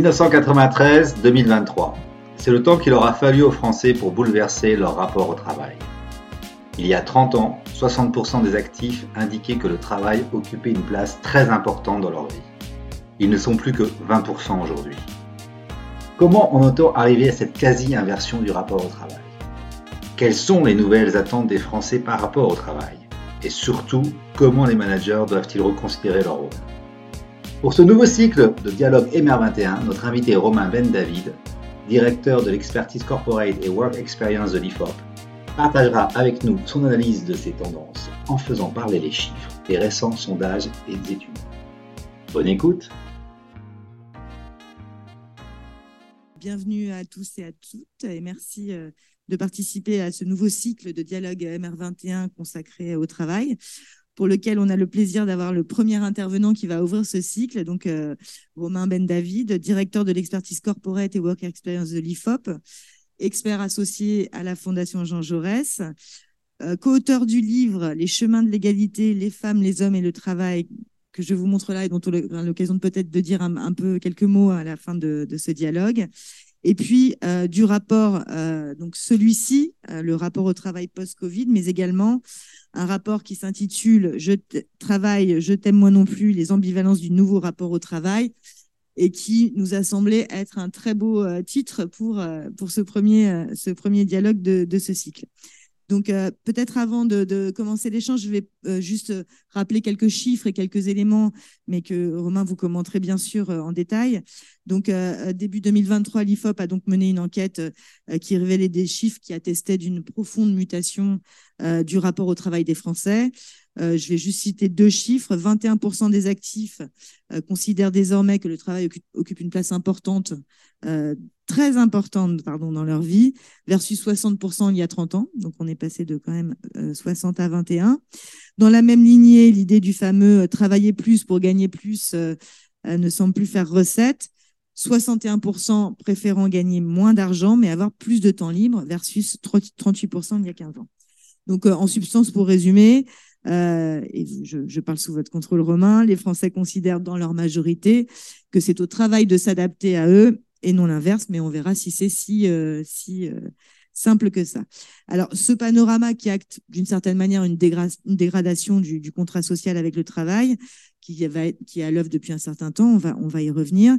1993-2023. C'est le temps qu'il aura fallu aux Français pour bouleverser leur rapport au travail. Il y a 30 ans, 60% des actifs indiquaient que le travail occupait une place très importante dans leur vie. Ils ne sont plus que 20% aujourd'hui. Comment en est-on arrivé à cette quasi-inversion du rapport au travail? Quelles sont les nouvelles attentes des Français par rapport au travail? Et surtout, comment les managers doivent-ils reconsidérer leur rôle? Pour ce nouveau cycle de dialogue MR21, notre invité Romain Ben David, directeur de l'expertise corporate et work experience de l'IFOP, partagera avec nous son analyse de ces tendances en faisant parler les chiffres des récents sondages et études. Bonne écoute Bienvenue à tous et à toutes et merci euh, de participer à ce nouveau cycle de dialogue MR21 consacré au travail pour lequel on a le plaisir d'avoir le premier intervenant qui va ouvrir ce cycle, donc euh, Romain Ben David, directeur de l'expertise corporate et work experience de l'IFOP, expert associé à la Fondation Jean Jaurès, euh, co-auteur du livre Les chemins de l'égalité, les femmes, les hommes et le travail, que je vous montre là et dont on aura l'occasion peut-être de dire un, peu quelques mots à la fin de, ce dialogue. Et puis euh, du rapport, euh, donc celui-ci, le rapport au travail post-Covid, mais également un rapport qui s'intitule Je travaille, je t'aime moi non plus, les ambivalences du nouveau rapport au travail, et qui nous a semblé être un très beau euh, titre pour, euh, pour ce, premier, euh, ce premier dialogue de, ce cycle. Donc, peut-être avant de, de commencer l'échange, je vais juste rappeler quelques chiffres et quelques éléments, mais que Romain vous commenterait bien sûr en détail. Donc, début 2023, l'IFOP a donc mené une enquête qui révélait des chiffres qui attestaient d'une profonde mutation du rapport au travail des Français. Euh, je vais juste citer deux chiffres. 21% des actifs euh, considèrent désormais que le travail occupe, une place importante, euh, très importante pardon, dans leur vie, versus 60% il y a 30 ans. Donc on est passé de quand même 60 à 21. Dans la même lignée, l'idée du fameux travailler plus pour gagner plus ne semble plus faire recette. 61% préférant gagner moins d'argent mais avoir plus de temps libre versus 38% il y a 15 ans. Donc, en substance, pour résumer, euh, et je, parle sous votre contrôle romain, les Français considèrent dans leur majorité que c'est au travail de s'adapter à eux et non l'inverse, mais on verra si c'est si, euh, si euh, simple que ça. Alors, ce panorama qui acte d'une certaine manière une, dégradation du, contrat social avec le travail, qui, va, est à l'œuvre depuis un certain temps, on va, y revenir.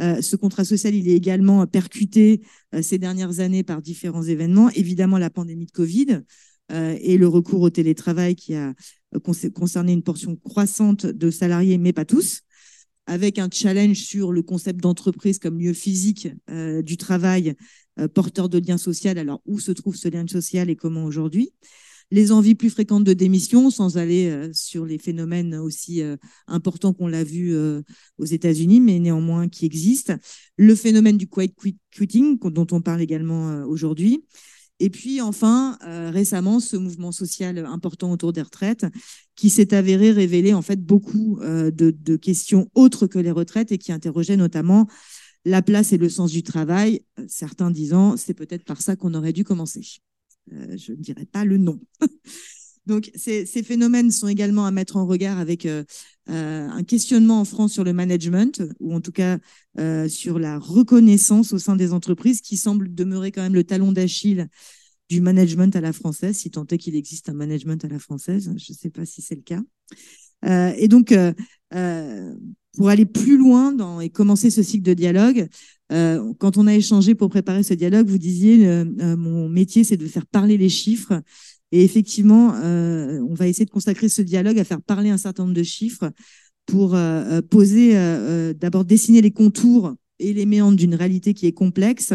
Euh, ce contrat social, il est également percuté euh, ces dernières années par différents événements. Évidemment, la pandémie de Covid, euh, et le recours au télétravail qui a concerné une portion croissante de salariés, mais pas tous, avec un challenge sur le concept d'entreprise comme lieu physique du travail porteur de lien social. Alors, où se trouve ce lien social et comment aujourd'hui? Les envies plus fréquentes de démission, sans aller sur les phénomènes aussi importants qu'on l'a vu aux États-Unis, mais néanmoins qui existent. Le phénomène du quiet quitting, dont on parle également aujourd'hui. Et puis enfin, euh, récemment, ce mouvement social important autour des retraites qui s'est avéré révéler en fait beaucoup euh, de, questions autres que les retraites et qui interrogeait notamment la place et le sens du travail, certains disant c'est peut-être par ça qu'on aurait dû commencer. Euh, je ne dirais pas le nom. Donc, ces, phénomènes sont également à mettre en regard avec euh, euh, un questionnement en France sur le management, ou en tout cas sur la reconnaissance au sein des entreprises, qui semble demeurer quand même le talon d'Achille du management à la française, si tant est qu'il existe un management à la française. Je ne sais pas si c'est le cas. et donc, pour aller plus loin dans, et commencer ce cycle de dialogue, quand on a échangé pour préparer ce dialogue, vous disiez, mon métier, c'est de faire parler les chiffres. Et effectivement, euh, on va essayer de consacrer ce dialogue à faire parler un certain nombre de chiffres pour euh, euh, poser, d'abord dessiner les contours et les méandres d'une réalité qui est complexe,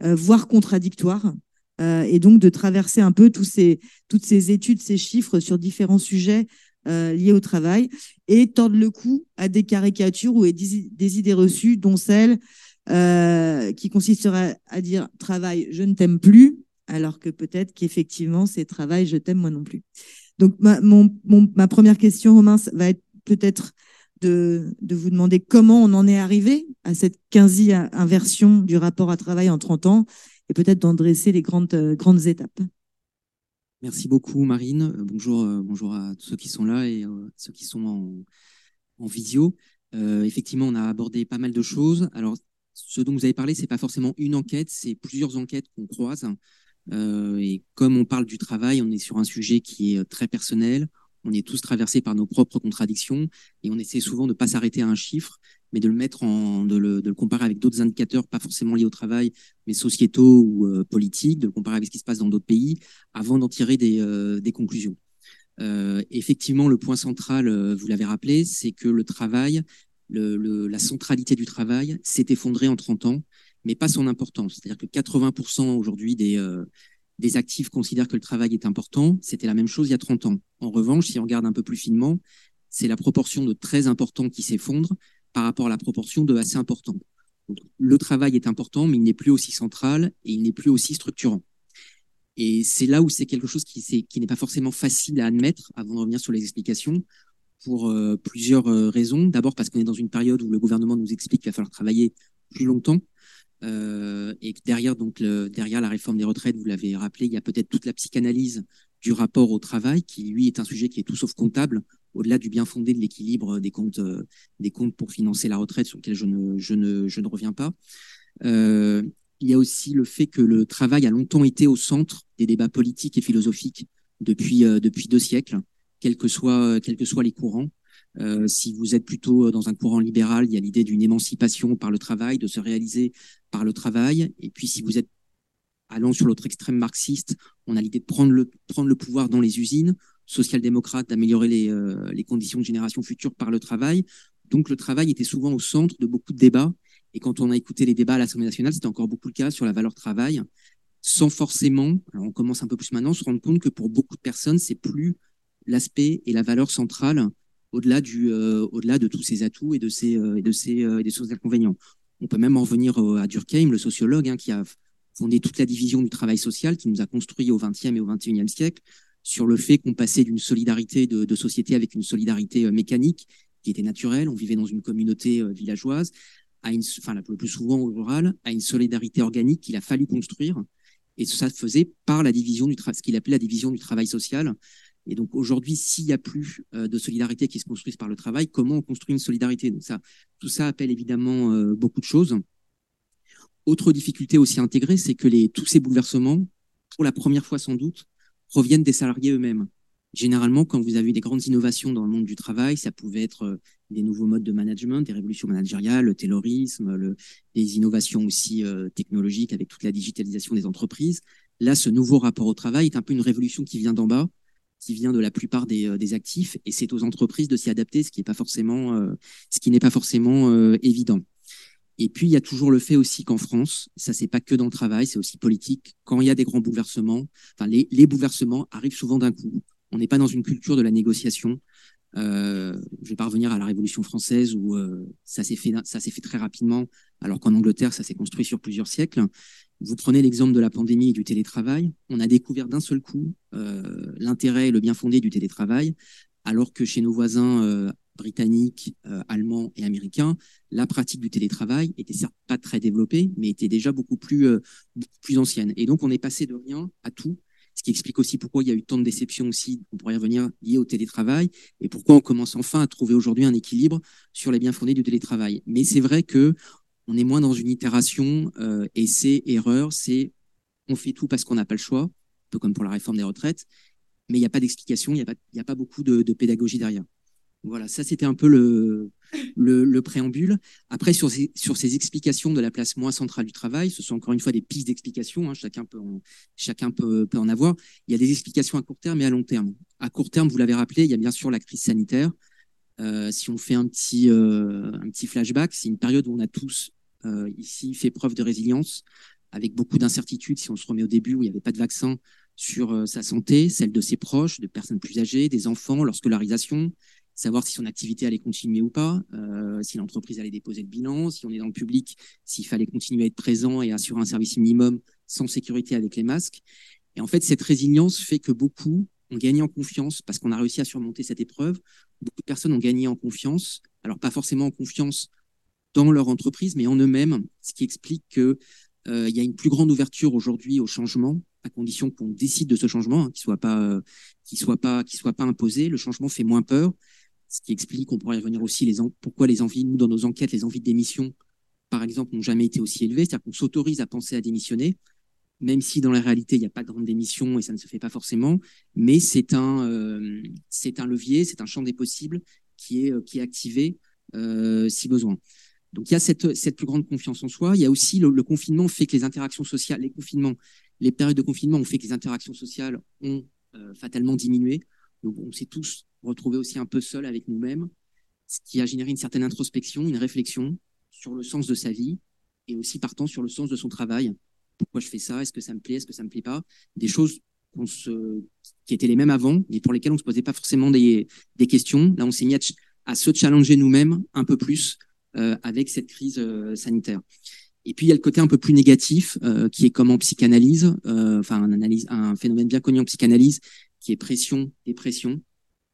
voire contradictoire, et donc de traverser un peu ces, toutes ces études, ces chiffres sur différents sujets liés au travail et tordre le cou à des caricatures ou des idées reçues, dont celle qui consisterait à dire travail, je ne t'aime plus, alors que peut-être qu'effectivement, c'est travail, je t'aime moi non plus. Donc, ma, ma première question, Romain, va être peut-être de, de, vous demander comment on en est arrivé à cette quasi-inversion du rapport à travail en 30 ans et peut-être d'en dresser les grandes, euh, grandes étapes. Merci beaucoup, Marine. Euh, bonjour, euh, bonjour à tous ceux qui sont là et ceux qui sont en, en visio. effectivement, on a abordé pas mal de choses. Alors, ce dont vous avez parlé, c'est pas forcément une enquête, c'est plusieurs enquêtes qu'on croise. Euh, et comme on parle du travail, on est sur un sujet qui est très personnel. On est tous traversés par nos propres contradictions et on essaie souvent de ne pas s'arrêter à un chiffre, mais de le mettre en, de le, de le comparer avec d'autres indicateurs, pas forcément liés au travail, mais sociétaux ou euh, politiques, de le comparer avec ce qui se passe dans d'autres pays, avant d'en tirer des, euh, des conclusions. Euh, effectivement, le point central, euh, vous l'avez rappelé, c'est que le travail, le, le, la centralité du travail s'est effondrée en 30 ans, mais pas son importance. C'est-à-dire que 80% aujourd'hui des, euh, des actifs considèrent que le travail est important. C'était la même chose il y a 30 ans. En revanche, si on regarde un peu plus finement, c'est la proportion de très important qui s'effondre par rapport à la proportion de assez important. Le travail est important, mais il n'est plus aussi central et il n'est plus aussi structurant. Et c'est là où c'est quelque chose qui, n'est pas forcément facile à admettre avant de revenir sur les explications pour euh, plusieurs euh, raisons. D'abord parce qu'on est dans une période où le gouvernement nous explique qu'il va falloir travailler plus longtemps. Euh, et derrière, donc, derrière la réforme des retraites, vous l'avez rappelé, il y a peut-être toute la psychanalyse du rapport au travail, qui lui est un sujet qui est tout sauf comptable, au-delà du bien fondé de l'équilibre des comptes, euh, des comptes pour financer la retraite, sur lequel je ne, je ne, je ne reviens pas. Euh, il y a aussi le fait que le travail a longtemps été au centre des débats politiques et philosophiques depuis, euh, depuis deux siècles, quels que soient, quels que soient les courants. Si vous êtes plutôt dans un courant libéral, il y a l'idée d'une émancipation par le travail, de se réaliser par le travail. Et puis si vous êtes allant sur l'autre extrême marxiste, on a l'idée de prendre le pouvoir dans les usines, social-démocrate d'améliorer les, euh, les conditions de génération future par le travail. Donc le travail était souvent au centre de beaucoup de débats. Et quand on a écouté les débats à l'Assemblée nationale, c'était encore beaucoup le cas sur la valeur travail, sans forcément, on commence un peu plus maintenant, se rendre compte que pour beaucoup de personnes, c'est plus l'aspect et la valeur centrale au-delà du, euh, au-delà de tous ces atouts et de ces, euh, de ces, euh, et des sources d'inconvénients. On peut même en revenir à Durkheim, le sociologue, hein, qui a fondé toute la division du travail social, qui nous a construit au XXe et au XXIe siècle sur le fait qu'on passait d'une solidarité de, de, société avec une solidarité mécanique qui était naturelle. On vivait dans une communauté villageoise, à une, enfin, le plus souvent rurale, à une solidarité organique qu'il a fallu construire. Et ça se faisait par la division du ce qu'il appelait la division du travail social, et donc aujourd'hui, s'il n'y a plus euh, de solidarité qui se construise par le travail, comment on construit une solidarité? Donc ça, tout ça appelle évidemment euh, beaucoup de choses. Autre difficulté aussi intégrée, c'est que les, tous ces bouleversements, pour la première fois sans doute, proviennent des salariés eux-mêmes. Généralement, quand vous avez des grandes innovations dans le monde du travail, ça pouvait être euh, des nouveaux modes de management, des révolutions managériales, le taylorisme, le, des innovations aussi technologiques avec toute la digitalisation des entreprises. Là, ce nouveau rapport au travail est un peu une révolution qui vient d'en bas qui vient de la plupart des, euh, actifs, et c'est aux entreprises de s'y adapter, ce qui n'est pas forcément, euh, ce qui n'est pas forcément euh, évident. Et puis il y a toujours le fait aussi qu'en France, ça c'est pas que dans le travail, c'est aussi politique. Quand il y a des grands bouleversements, enfin les, les bouleversements arrivent souvent d'un coup. On n'est pas dans une culture de la négociation. Euh, je vais pas revenir à la Révolution française où euh, ça s'est fait, ça s'est fait très rapidement, alors qu'en Angleterre ça s'est construit sur plusieurs siècles. Vous prenez l'exemple de la pandémie et du télétravail. On a découvert d'un seul coup euh, l'intérêt et le bien fondé du télétravail, alors que chez nos voisins euh, britanniques, euh, allemands et américains, la pratique du télétravail était certes pas très développée, mais était déjà beaucoup plus, euh, plus ancienne. Et donc on est passé de rien à tout, ce qui explique aussi pourquoi il y a eu tant de déceptions aussi, on pourrait revenir, liées au télétravail, et pourquoi on commence enfin à trouver aujourd'hui un équilibre sur les bien fondés du télétravail. Mais c'est vrai que on est moins dans une itération euh, essai, erreur, c'est on fait tout parce qu'on n'a pas le choix, un peu comme pour la réforme des retraites, mais il n'y a pas d'explication, il n'y a, pas, a pas beaucoup de, de pédagogie derrière. Voilà, ça c'était un peu le, le, le, préambule. Après, sur ces, explications de la place moins centrale du travail, ce sont encore une fois des pistes d'explication, hein, chacun, peut en, avoir. Il y a des explications à court terme et à long terme. À court terme, vous l'avez rappelé, il y a bien sûr la crise sanitaire. Euh, si on fait un petit, euh, un petit flashback, c'est une période où on a tous euh, ici fait preuve de résilience, avec beaucoup d'incertitudes, si on se remet au début où il n'y avait pas de vaccin, sur sa santé, celle de ses proches, de personnes plus âgées, des enfants, leur scolarisation, savoir si son activité allait continuer ou pas, euh, si l'entreprise allait déposer le bilan, si on est dans le public, s'il fallait continuer à être présent et assurer un service minimum sans sécurité avec les masques. Et en fait, cette résilience fait que beaucoup ont gagné en confiance parce qu'on a réussi à surmonter cette épreuve. Beaucoup de personnes ont gagné en confiance, alors pas forcément en confiance dans leur entreprise, mais en eux-mêmes, ce qui explique que euh, il y a une plus grande ouverture aujourd'hui au changement, à condition qu'on décide de ce changement, hein, qu'il soit pas, euh, qu'il soit pas, qu'il soit pas imposé. Le changement fait moins peur, ce qui explique, on pourrait y revenir aussi les pourquoi les envies, nous dans nos enquêtes, les envies d'émission par exemple, n'ont jamais été aussi élevés. C'est-à-dire qu'on s'autorise à penser à démissionner, même si dans la réalité, il n'y a pas de grande démission et ça ne se fait pas forcément. Mais c'est un, euh, un levier, c'est un champ des possibles qui est, qui est activé euh, si besoin. Donc il y a cette, cette plus grande confiance en soi. Il y a aussi le, le, confinement fait que les interactions sociales, les confinements, les périodes de confinement ont fait que les interactions sociales ont euh, fatalement diminué. Donc on s'est tous retrouvés aussi un peu seuls avec nous-mêmes, ce qui a généré une certaine introspection, une réflexion sur le sens de sa vie et aussi partant sur le sens de son travail. Pourquoi je fais ça? Est-ce que ça me plaît? Est-ce que ça me plaît pas? Des choses se, qui étaient les mêmes avant, mais pour lesquelles on se posait pas forcément des, des questions. Là, on s'est mis à, à, se challenger nous-mêmes un peu plus euh, avec cette crise euh, sanitaire. Et puis il y a le côté un peu plus négatif, euh, qui est comme en psychanalyse, euh, enfin un, analyse, un phénomène bien connu en psychanalyse, qui est pression, dépression,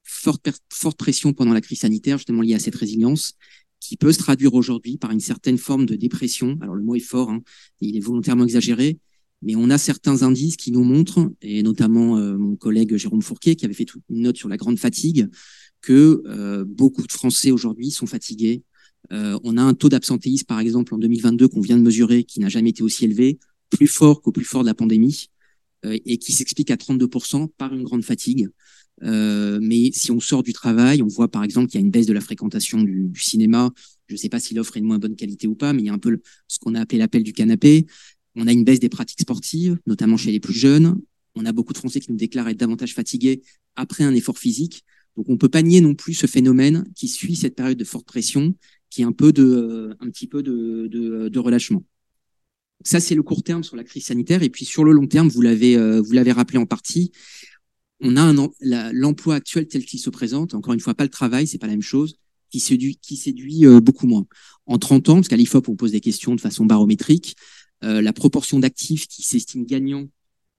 forte, pression pendant la crise sanitaire, justement liée à cette résilience, qui peut se traduire aujourd'hui par une certaine forme de dépression. Alors le mot est fort, hein, il est volontairement exagéré, mais on a certains indices qui nous montrent, et notamment euh, mon collègue Jérôme Fourquet, qui avait fait une note sur la grande fatigue, que euh, beaucoup de Français aujourd'hui sont fatigués, euh, on a un taux d'absentéisme, par exemple, en 2022 qu'on vient de mesurer, qui n'a jamais été aussi élevé, plus fort qu'au plus fort de la pandémie, et qui s'explique à 32% par une grande fatigue. Euh, mais si on sort du travail, on voit par exemple qu'il y a une baisse de la fréquentation du, cinéma. Je ne sais pas si l'offre est de moins bonne qualité ou pas, mais il y a un peu ce qu'on a appelé l'appel du canapé. On a une baisse des pratiques sportives, notamment chez les plus jeunes. On a beaucoup de Français qui nous déclarent être davantage fatigués après un effort physique. Donc on peut pas nier non plus ce phénomène qui suit cette période de forte pression qui est un peu de, euh, un petit peu de, de, de relâchement. Ça, c'est le court terme sur la crise sanitaire. Et puis sur le long terme, vous l'avez, euh, vous l'avez rappelé en partie, on a l'emploi actuel tel qu'il se présente. Encore une fois, pas le travail, c'est pas la même chose, qui séduit, euh, beaucoup moins. En 30 ans, parce qu'à l'IFOP, on pose des questions de façon barométrique, euh, la proportion d'actifs qui s'estiment gagnants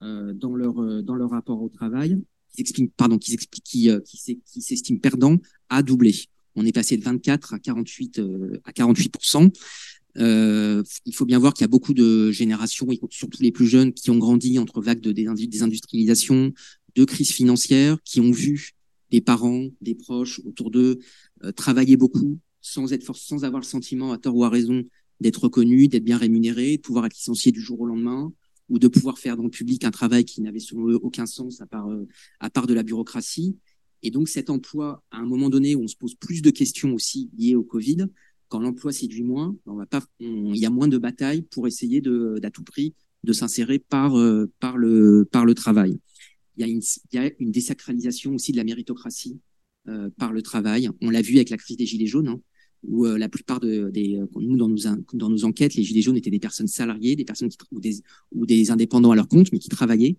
euh, dans leur rapport au travail, qui pardon, qui qui, qui, s'estiment perdants, a doublé. On est passé de 24 à 48 euh, à 48% euh, il faut bien voir qu'il y a beaucoup de générations, surtout les plus jeunes, qui ont grandi entre vagues de désindustrialisation, de crise financière, qui ont vu des parents, des proches autour d'eux euh, travailler beaucoup sans être sans avoir le sentiment, à tort ou à raison, d'être reconnus, d'être bien rémunérés, de pouvoir être licenciés du jour au lendemain, ou de pouvoir faire dans le public un travail qui n'avait selon eux aucun sens à part, à part de la bureaucratie. Et donc cet emploi, à un moment donné où on se pose plus de questions aussi liées au Covid, quand l'emploi séduit moins, il y a moins de batailles pour essayer de, d'à tout prix de s'insérer par, euh, par, le, par le travail. Il y, a une, désacralisation aussi de la méritocratie euh, par le travail. On l'a vu avec la crise des Gilets jaunes, hein, où euh, la plupart de, des, nous, dans nos, enquêtes, les Gilets jaunes étaient des personnes salariées, des personnes qui, ou, des, indépendants à leur compte, mais qui travaillaient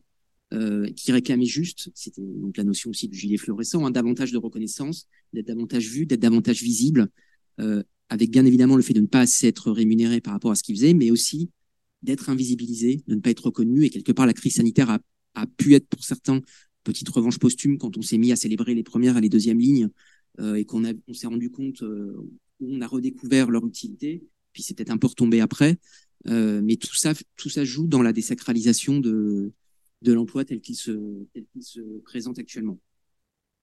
euh, qui réclamait juste, c'était donc la notion aussi du gilet fluorescent, hein, davantage de reconnaissance, d'être davantage vu, d'être davantage visible, euh, avec bien évidemment le fait de ne pas assez être rémunéré par rapport à ce qu'il faisait, mais aussi d'être invisibilisé, de ne pas être reconnu. Et quelque part, la crise sanitaire a, a pu être pour certains petite revanche posthume quand on s'est mis à célébrer les premières et les deuxièmes lignes euh, et qu'on on s'est rendu compte euh, on a redécouvert leur utilité. Puis c'est peut-être un peu retombé après, euh, mais tout ça, tout ça joue dans la désacralisation de de l'emploi tel qu'il se, se présente actuellement.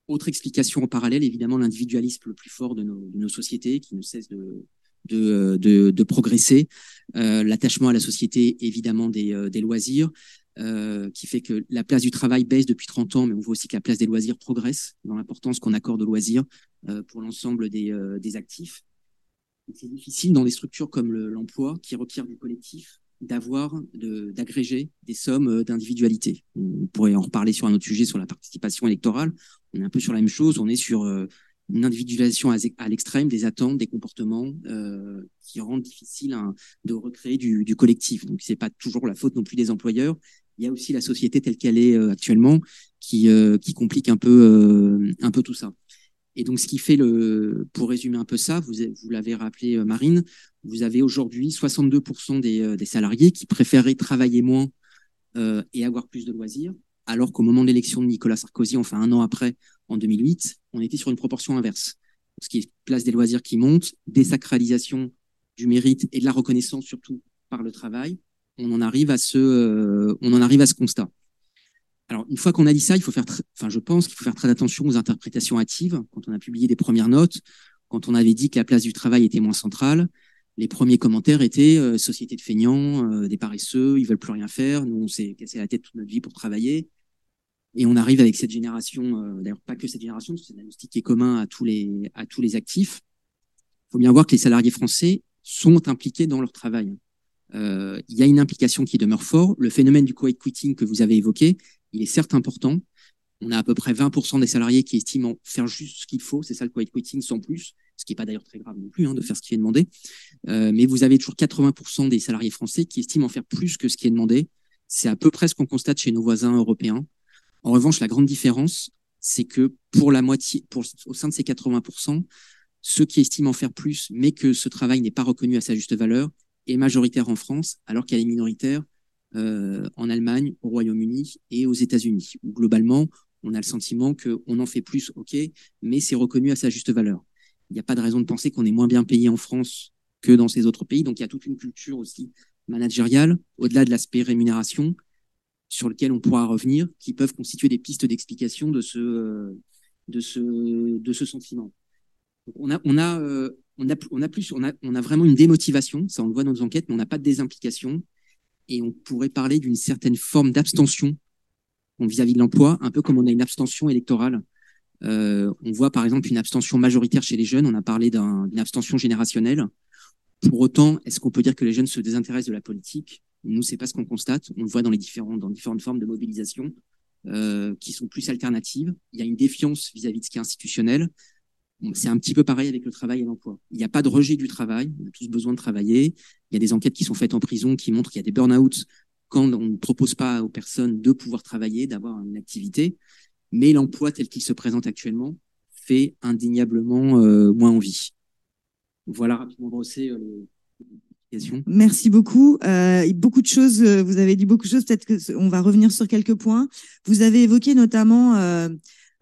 Autre explication en parallèle, évidemment, l'individualisme le plus fort de nos, de nos, sociétés qui ne cesse de, de, de, de progresser, euh, l'attachement à la société, évidemment, des, euh, des loisirs, euh, qui fait que la place du travail baisse depuis 30 ans, mais on voit aussi que la place des loisirs progresse dans l'importance qu'on accorde aux loisirs euh, pour l'ensemble des, euh, des actifs. C'est difficile dans des structures comme l'emploi, qui requiert du collectif, d'avoir, d'agréger des sommes euh, d'individualité. On pourrait en reparler sur un autre sujet, sur la participation électorale. On est un peu sur la même chose. On est sur euh, une individualisation à l'extrême des attentes, des comportements euh, qui rendent difficile hein, de recréer du, du collectif. Donc, c'est pas toujours la faute non plus des employeurs. Il y a aussi la société telle qu'elle est euh, actuellement qui, qui complique un peu, un peu tout ça. Et donc, ce qui fait le, pour résumer un peu ça, vous, vous l'avez rappelé, Marine, vous avez aujourd'hui 62% des, euh, des, salariés qui préféraient travailler moins euh, et avoir plus de loisirs, alors qu'au moment de l'élection de Nicolas Sarkozy, enfin un an après, en 2008, on était sur une proportion inverse. Ce qui place des loisirs qui monte, désacralisation du mérite et de la reconnaissance surtout par le travail, on en arrive à ce, euh, on en arrive à ce constat. Alors, une fois qu'on a dit ça, il faut faire, enfin, je pense qu'il faut faire très attention aux interprétations hâtives. Quand on a publié des premières notes, quand on avait dit que la place du travail était moins centrale, les premiers commentaires étaient euh, société de feignants, euh, des paresseux, ils veulent plus rien faire. Nous, on s'est cassé la tête toute notre vie pour travailler. Et on arrive avec cette génération, euh, d'ailleurs pas que cette génération, c'est un diagnostic qui est commun à tous les à tous les actifs. Il faut bien voir que les salariés français sont impliqués dans leur travail. Il y a une implication qui demeure fort. Le phénomène du quiet quitting que vous avez évoqué, il est certes important. On a à peu près 20% des salariés qui estiment faire juste ce qu'il faut, c'est ça le quiet quitting sans plus ce qui n'est pas d'ailleurs très grave non plus hein, de faire ce qui est demandé. Euh, mais vous avez toujours 80% des salariés français qui estiment en faire plus que ce qui est demandé. C'est à peu près ce qu'on constate chez nos voisins européens. En revanche, la grande différence, c'est que pour la moitié, pour, au sein de ces 80%, ceux qui estiment en faire plus, mais que ce travail n'est pas reconnu à sa juste valeur, est majoritaire en France, alors qu'elle est minoritaire euh, en Allemagne, au Royaume-Uni et aux États-Unis. Globalement, on a le sentiment qu'on en fait plus, ok, mais c'est reconnu à sa juste valeur il n'y a pas de raison de penser qu'on est moins bien payé en France que dans ces autres pays. Donc il y a toute une culture aussi managériale, au-delà de l'aspect rémunération, sur lequel on pourra revenir, qui peuvent constituer des pistes d'explication de ce, euh, de ce, de ce sentiment. on a, on a, euh, on a, plus, on a, vraiment une démotivation, ça on le voit dans nos enquêtes, mais on n'a pas de désimplication, et on pourrait parler d'une certaine forme d'abstention vis-à-vis de l'emploi, un peu comme on a une abstention électorale euh, on voit par exemple une abstention majoritaire chez les jeunes. On a parlé d'une abstention générationnelle. Pour autant, est-ce qu'on peut dire que les jeunes se désintéressent de la politique? Nous, c'est pas ce qu'on constate. On le voit dans les différentes formes de mobilisation euh, qui sont plus alternatives. Il y a une défiance vis-à-vis de ce qui est institutionnel. C'est un petit peu pareil avec le travail et l'emploi. Il n'y a pas de rejet du travail. On a tous besoin de travailler. Il y a des enquêtes qui sont faites en prison qui montrent qu'il y a des burn-out quand on ne propose pas aux personnes de pouvoir travailler, d'avoir une activité mais l'emploi tel qu'il se présente actuellement fait indéniablement euh, moins envie. Voilà rapidement brossé euh, Merci beaucoup. Euh, beaucoup de choses, euh, vous avez dit beaucoup de choses, peut-être qu'on va revenir sur quelques points. Vous avez évoqué notamment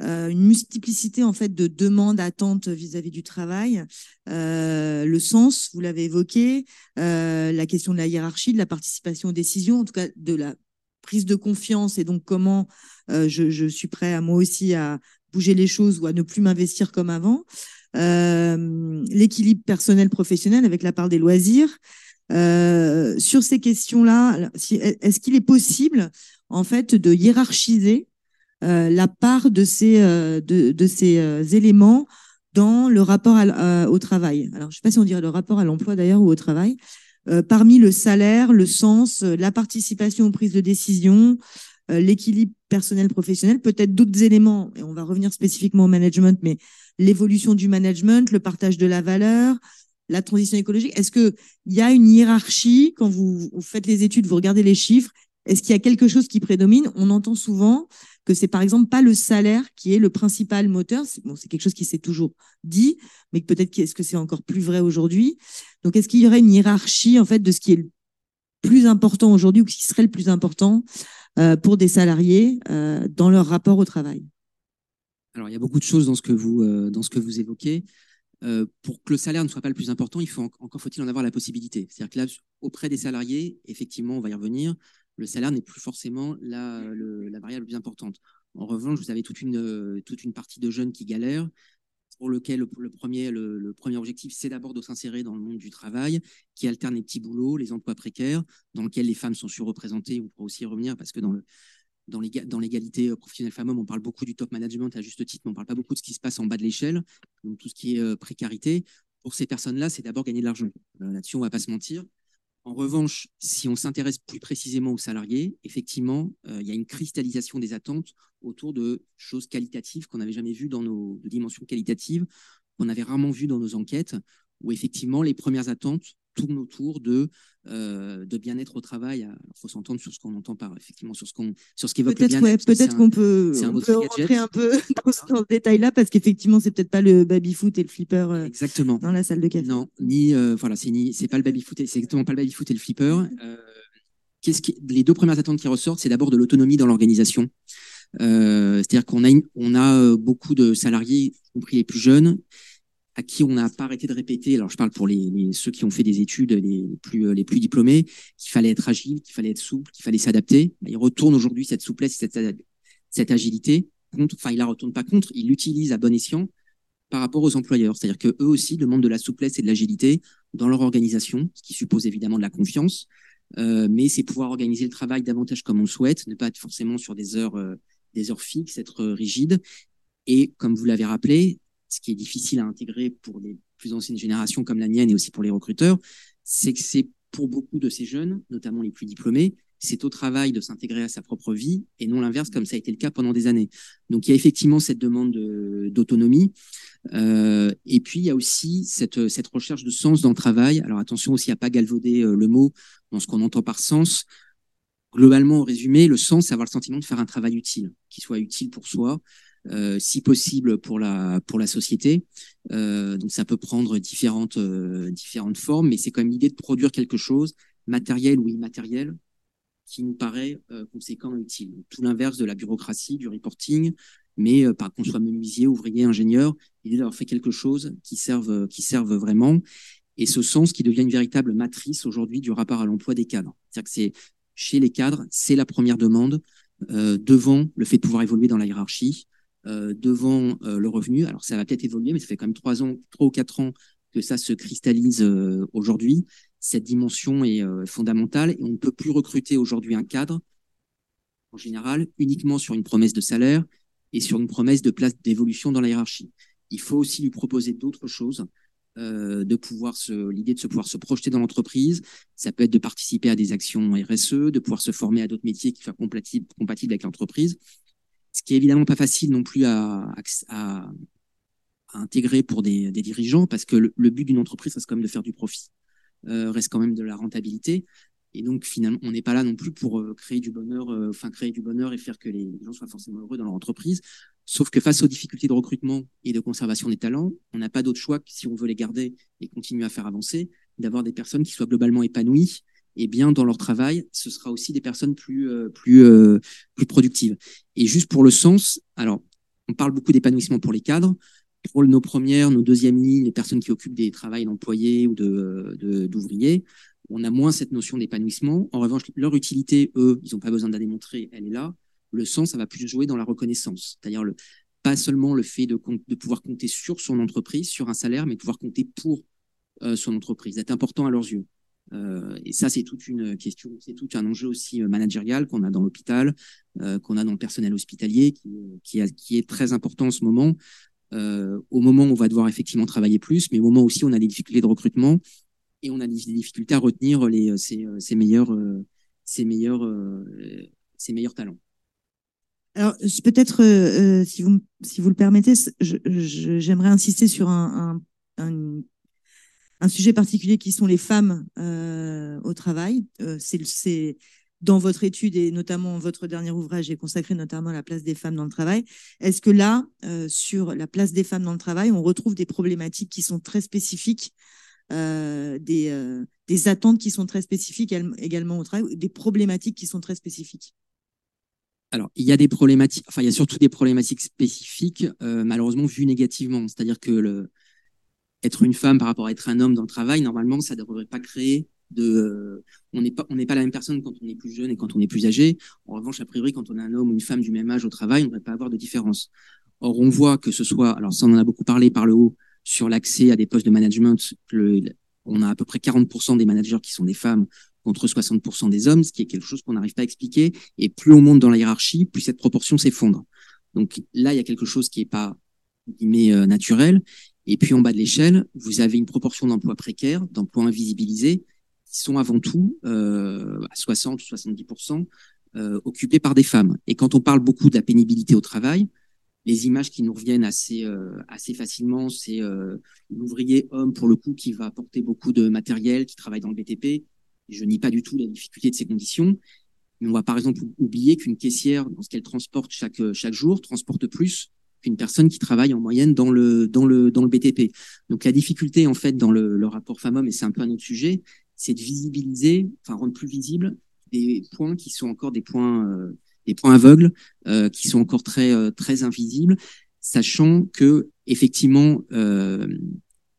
une multiplicité en fait de demandes, attentes vis-à-vis du travail, le sens, vous l'avez évoqué, la question de la hiérarchie, de la participation aux décisions, en tout cas de la prise de confiance et donc comment euh, je, suis prêt à moi aussi à bouger les choses ou à ne plus m'investir comme avant. Euh, l'équilibre personnel-professionnel avec la part des loisirs. Euh, sur ces questions-là, est-ce qu'il est possible en fait de hiérarchiser la part de ces, de, ces éléments dans le rapport au travail Alors, je ne sais pas si on dirait le rapport à l'emploi d'ailleurs ou au travail. parmi le salaire, le sens, la participation aux prises de décision, euh, l'équilibre personnel-professionnel, peut-être d'autres éléments, et on va revenir spécifiquement au management, mais l'évolution du management, le partage de la valeur, la transition écologique. Est-ce qu'il y a une hiérarchie quand vous, faites les études, vous regardez les chiffres Est-ce qu'il y a quelque chose qui prédomine? On entend souvent que c'est par exemple pas le salaire qui est le principal moteur. C'est quelque chose qui s'est toujours dit, mais peut-être est-ce que c'est encore plus vrai aujourd'hui? Donc, est-ce qu'il y aurait une hiérarchie en fait de ce qui est le plus important aujourd'hui ou ce qui serait le plus important euh, pour des salariés euh, dans leur rapport au travail? Alors, il y a beaucoup de choses dans ce que vous, euh, évoquez. pour que le salaire ne soit pas le plus important, il faut encore faut-il en avoir la possibilité. C'est-à-dire que là, auprès des salariés, effectivement, on va y revenir, le salaire n'est plus forcément la, la variable la plus importante. En revanche, vous avez toute une, toute une partie de jeunes qui galèrent, pour lequel le, premier, le, premier objectif, c'est d'abord de s'insérer dans le monde du travail, qui alterne les petits boulots, les emplois précaires, dans lesquels les femmes sont surreprésentées. On pourra aussi y revenir parce que dans le dans l'égalité euh, professionnelle femmes-hommes, on parle beaucoup du top management à juste titre, mais on parle pas beaucoup de ce qui se passe en bas de l'échelle, donc tout ce qui est euh, précarité. Pour ces personnes-là, c'est d'abord gagner de l'argent. Euh, là-dessus, on va pas se mentir. En revanche, si on s'intéresse plus précisément aux salariés, effectivement, euh, il y a une cristallisation des attentes autour de choses qualitatives qu'on n'avait jamais vues dans nos dimensions qualitatives, qu'on avait rarement vues dans nos enquêtes, où effectivement les premières attentes tourne autour de, euh, de bien-être au travail. Il faut s'entendre sur ce qu'on entend par, effectivement, sur ce qu'on, sur ce qu'évoque le bien-être. peut-être qu'on peut, on peut rentrer un peu dans ce, détail-là parce qu'effectivement, c'est peut-être pas le baby-foot et le flipper euh, exactement. dans la salle de café. Non, ni, euh, voilà, c'est ni, c'est pas le baby-foot, c'est exactement pas le baby-foot et le flipper. qu'est-ce qui, les deux premières attentes qui ressortent, c'est d'abord de l'autonomie dans l'organisation. c'est-à-dire qu'on a, on a beaucoup de salariés, y compris les plus jeunes, à qui on n'a pas arrêté de répéter, alors je parle pour les, ceux qui ont fait des études les, plus, les plus diplômés, qu'il fallait être agile, qu'il fallait être souple, qu'il fallait s'adapter. Bah, ils retournent aujourd'hui cette souplesse, cette, cette agilité. Contre, enfin, il la retourne pas contre, il l'utilise à bon escient par rapport aux employeurs. C'est-à-dire que eux aussi demandent de la souplesse et de l'agilité dans leur organisation, ce qui suppose évidemment de la confiance. Euh, mais c'est pouvoir organiser le travail davantage comme on le souhaite, ne pas être forcément sur des heures, euh, des heures fixes, être rigide. Et comme vous l'avez rappelé, ce qui est difficile à intégrer pour les plus anciennes générations comme la mienne et aussi pour les recruteurs, c'est que c'est pour beaucoup de ces jeunes, notamment les plus diplômés, c'est au travail de s'intégrer à sa propre vie et non l'inverse comme ça a été le cas pendant des années. Donc il y a effectivement cette demande d'autonomie euh, et puis il y a aussi cette, recherche de sens dans le travail. Alors attention aussi à pas galvauder euh, le mot dans ce qu'on entend par sens. Globalement, au résumé, le sens, c'est avoir le sentiment de faire un travail utile, qui soit utile pour soi, euh, si possible pour la pour la société. Euh, donc ça peut prendre différentes euh, différentes formes, mais c'est quand même l'idée de produire quelque chose matériel ou immatériel qui nous paraît euh, conséquent et utile. Tout l'inverse de la bureaucratie, du reporting, mais euh, par qu'on soit menuisier, ouvrier, ingénieur, l'idée d'avoir fait quelque chose qui serve qui serve vraiment. Et ce sens qui devient une véritable matrice aujourd'hui du rapport à l'emploi des cadres. C'est-à-dire que c'est chez les cadres, c'est la première demande euh, devant le fait de pouvoir évoluer dans la hiérarchie, euh, devant euh, le revenu. Alors ça va peut-être évoluer, mais ça fait quand même trois ans, trois ou quatre ans que ça se cristallise euh, aujourd'hui. Cette dimension est fondamentale et on ne peut plus recruter aujourd'hui un cadre en général uniquement sur une promesse de salaire et sur une promesse de place d'évolution dans la hiérarchie. Il faut aussi lui proposer d'autres choses, euh, de pouvoir se, l'idée de se pouvoir se projeter dans l'entreprise. Ça peut être de participer à des actions RSE, de pouvoir se former à d'autres métiers qui soient compatibles avec l'entreprise ce qui est évidemment pas facile non plus à, intégrer pour des, des, dirigeants, parce que le, but d'une entreprise reste quand même de faire du profit, euh, reste quand même de la rentabilité. Et donc finalement, on n'est pas là non plus pour euh, créer du bonheur, euh, enfin créer du bonheur et faire que les gens soient forcément heureux dans leur entreprise. Sauf que face aux difficultés de recrutement et de conservation des talents, on n'a pas d'autre choix que si on veut les garder et continuer à faire avancer, d'avoir des personnes qui soient globalement épanouies et bien dans leur travail, ce sera aussi des personnes plus euh, plus euh, plus productives. Et juste pour le sens, alors on parle beaucoup d'épanouissement pour les cadres. Pour nos premières, nos deuxièmes lignes, les personnes qui occupent des travails d'employés ou de d'ouvriers, on a moins cette notion d'épanouissement. En revanche, leur utilité, eux, ils n'ont pas besoin de la démontrer, elle est là. Le sens, ça va plus jouer dans la reconnaissance, c'est-à-dire pas seulement le fait de, de pouvoir compter sur son entreprise, sur un salaire, mais de pouvoir compter pour euh, son entreprise, d'être important à leurs yeux. Euh, et ça, c'est toute une question, c'est tout un enjeu aussi euh, managérial qu'on a dans l'hôpital, euh, qu'on a dans le personnel hospitalier, qui, est très important en ce moment. au moment où on va devoir effectivement travailler plus, mais au moment aussi où on a des difficultés de recrutement et on a des difficultés à retenir les, ces, meilleurs, ces meilleurs, ces meilleurs talents. Alors, peut-être, si, vous, si vous le permettez, j'aimerais insister sur un, un sujet particulier qui sont les femmes euh, au travail. Euh, c'est dans votre étude et notamment votre dernier ouvrage est consacré notamment à la place des femmes dans le travail. Est-ce que là, euh, sur la place des femmes dans le travail, on retrouve des problématiques qui sont très spécifiques, des, des attentes qui sont très spécifiques également au travail, des problématiques qui sont très spécifiques? Alors, il y a des problématiques, enfin, il y a surtout des problématiques spécifiques, malheureusement vues négativement. C'est-à-dire que le, être une femme par rapport à être un homme dans le travail, normalement, ça ne devrait pas créer de. on n'est pas, on n'est pas la même personne quand on est plus jeune et quand on est plus âgé. En revanche, a priori, quand on a un homme ou une femme du même âge au travail, on ne devrait pas avoir de différence. Or, on voit que ce soit, alors ça, on en a beaucoup parlé par le haut sur l'accès à des postes de management. On a à peu près 40% des managers qui sont des femmes contre 60% des hommes, ce qui est quelque chose qu'on n'arrive pas à expliquer. Et plus on monte dans la hiérarchie, plus cette proportion s'effondre. Donc là, il y a quelque chose qui n'est pas guillemets, euh, naturel. Et puis en bas de l'échelle, vous avez une proportion d'emplois précaires, d'emplois invisibilisés, qui sont avant tout euh, à 60 ou 70% euh, occupés par des femmes. Et quand on parle beaucoup de la pénibilité au travail, les images qui nous reviennent assez euh, assez facilement, c'est euh, l'ouvrier homme pour le coup qui va apporter beaucoup de matériel, qui travaille dans le BTP. Je nie pas du tout les difficultés de ces conditions, mais on va par exemple oublier qu'une caissière, dans ce qu'elle transporte chaque chaque jour, transporte plus qu'une personne qui travaille en moyenne dans le, dans le, dans le BTP. Donc la difficulté, en fait, dans le, rapport femmes-hommes, et c'est un peu un autre sujet, c'est de visibiliser, enfin rendre plus visible des points qui sont encore des points, euh, des points aveugles, euh, qui sont encore très, euh, très invisibles, sachant que effectivement,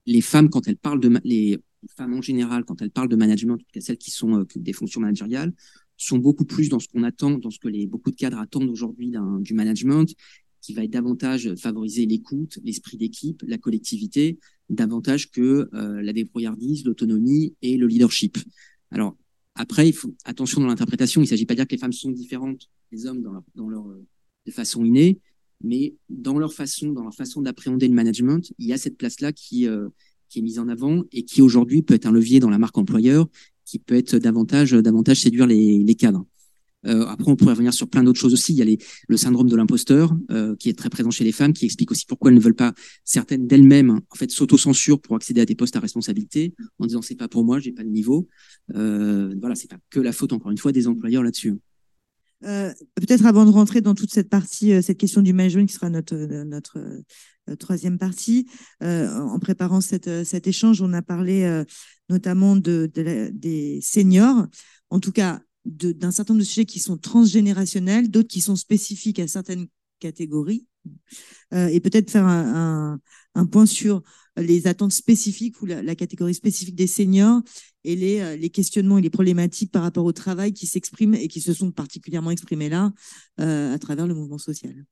les femmes, quand elles parlent de les femmes en général, quand elles parlent de management, en tout cas celles qui sont des fonctions managériales, sont beaucoup plus dans ce qu'on attend, dans ce que les beaucoup de cadres attendent aujourd'hui du management, qui va être davantage favoriser l'écoute, l'esprit d'équipe, la collectivité, davantage que euh, la débrouillardise, l'autonomie et le leadership. Alors, après, il faut attention dans l'interprétation. Il ne s'agit pas de dire que les femmes sont différentes des hommes dans leur, dans leur de façon innée, mais dans leur façon, dans leur façon d'appréhender le management, il y a cette place-là qui, euh, qui est mise en avant et qui aujourd'hui peut être un levier dans la marque employeur, qui peut être davantage, davantage séduire les, les cadres. Euh, après, on pourrait revenir sur plein d'autres choses aussi. Il y a le syndrome de l'imposteur euh, qui est très présent chez les femmes, qui explique aussi pourquoi elles ne veulent pas certaines d'elles-mêmes en fait s'auto-censurent pour accéder à des postes à responsabilité en disant c'est pas pour moi, j'ai pas le niveau. Euh, voilà, c'est pas que la faute encore une fois des employeurs là-dessus. Euh, peut-être avant de rentrer dans toute cette partie, cette question du management qui sera notre, notre troisième partie, en préparant cet échange, on a parlé notamment de des seniors. En tout cas, d'un certain nombre de sujets qui sont transgénérationnels, d'autres qui sont spécifiques à certaines catégories, euh, et peut-être faire un, point sur les attentes spécifiques ou la, catégorie spécifique des seniors et les, euh, les, questionnements et les problématiques par rapport au travail qui s'expriment et qui se sont particulièrement exprimés là euh, à travers le mouvement social.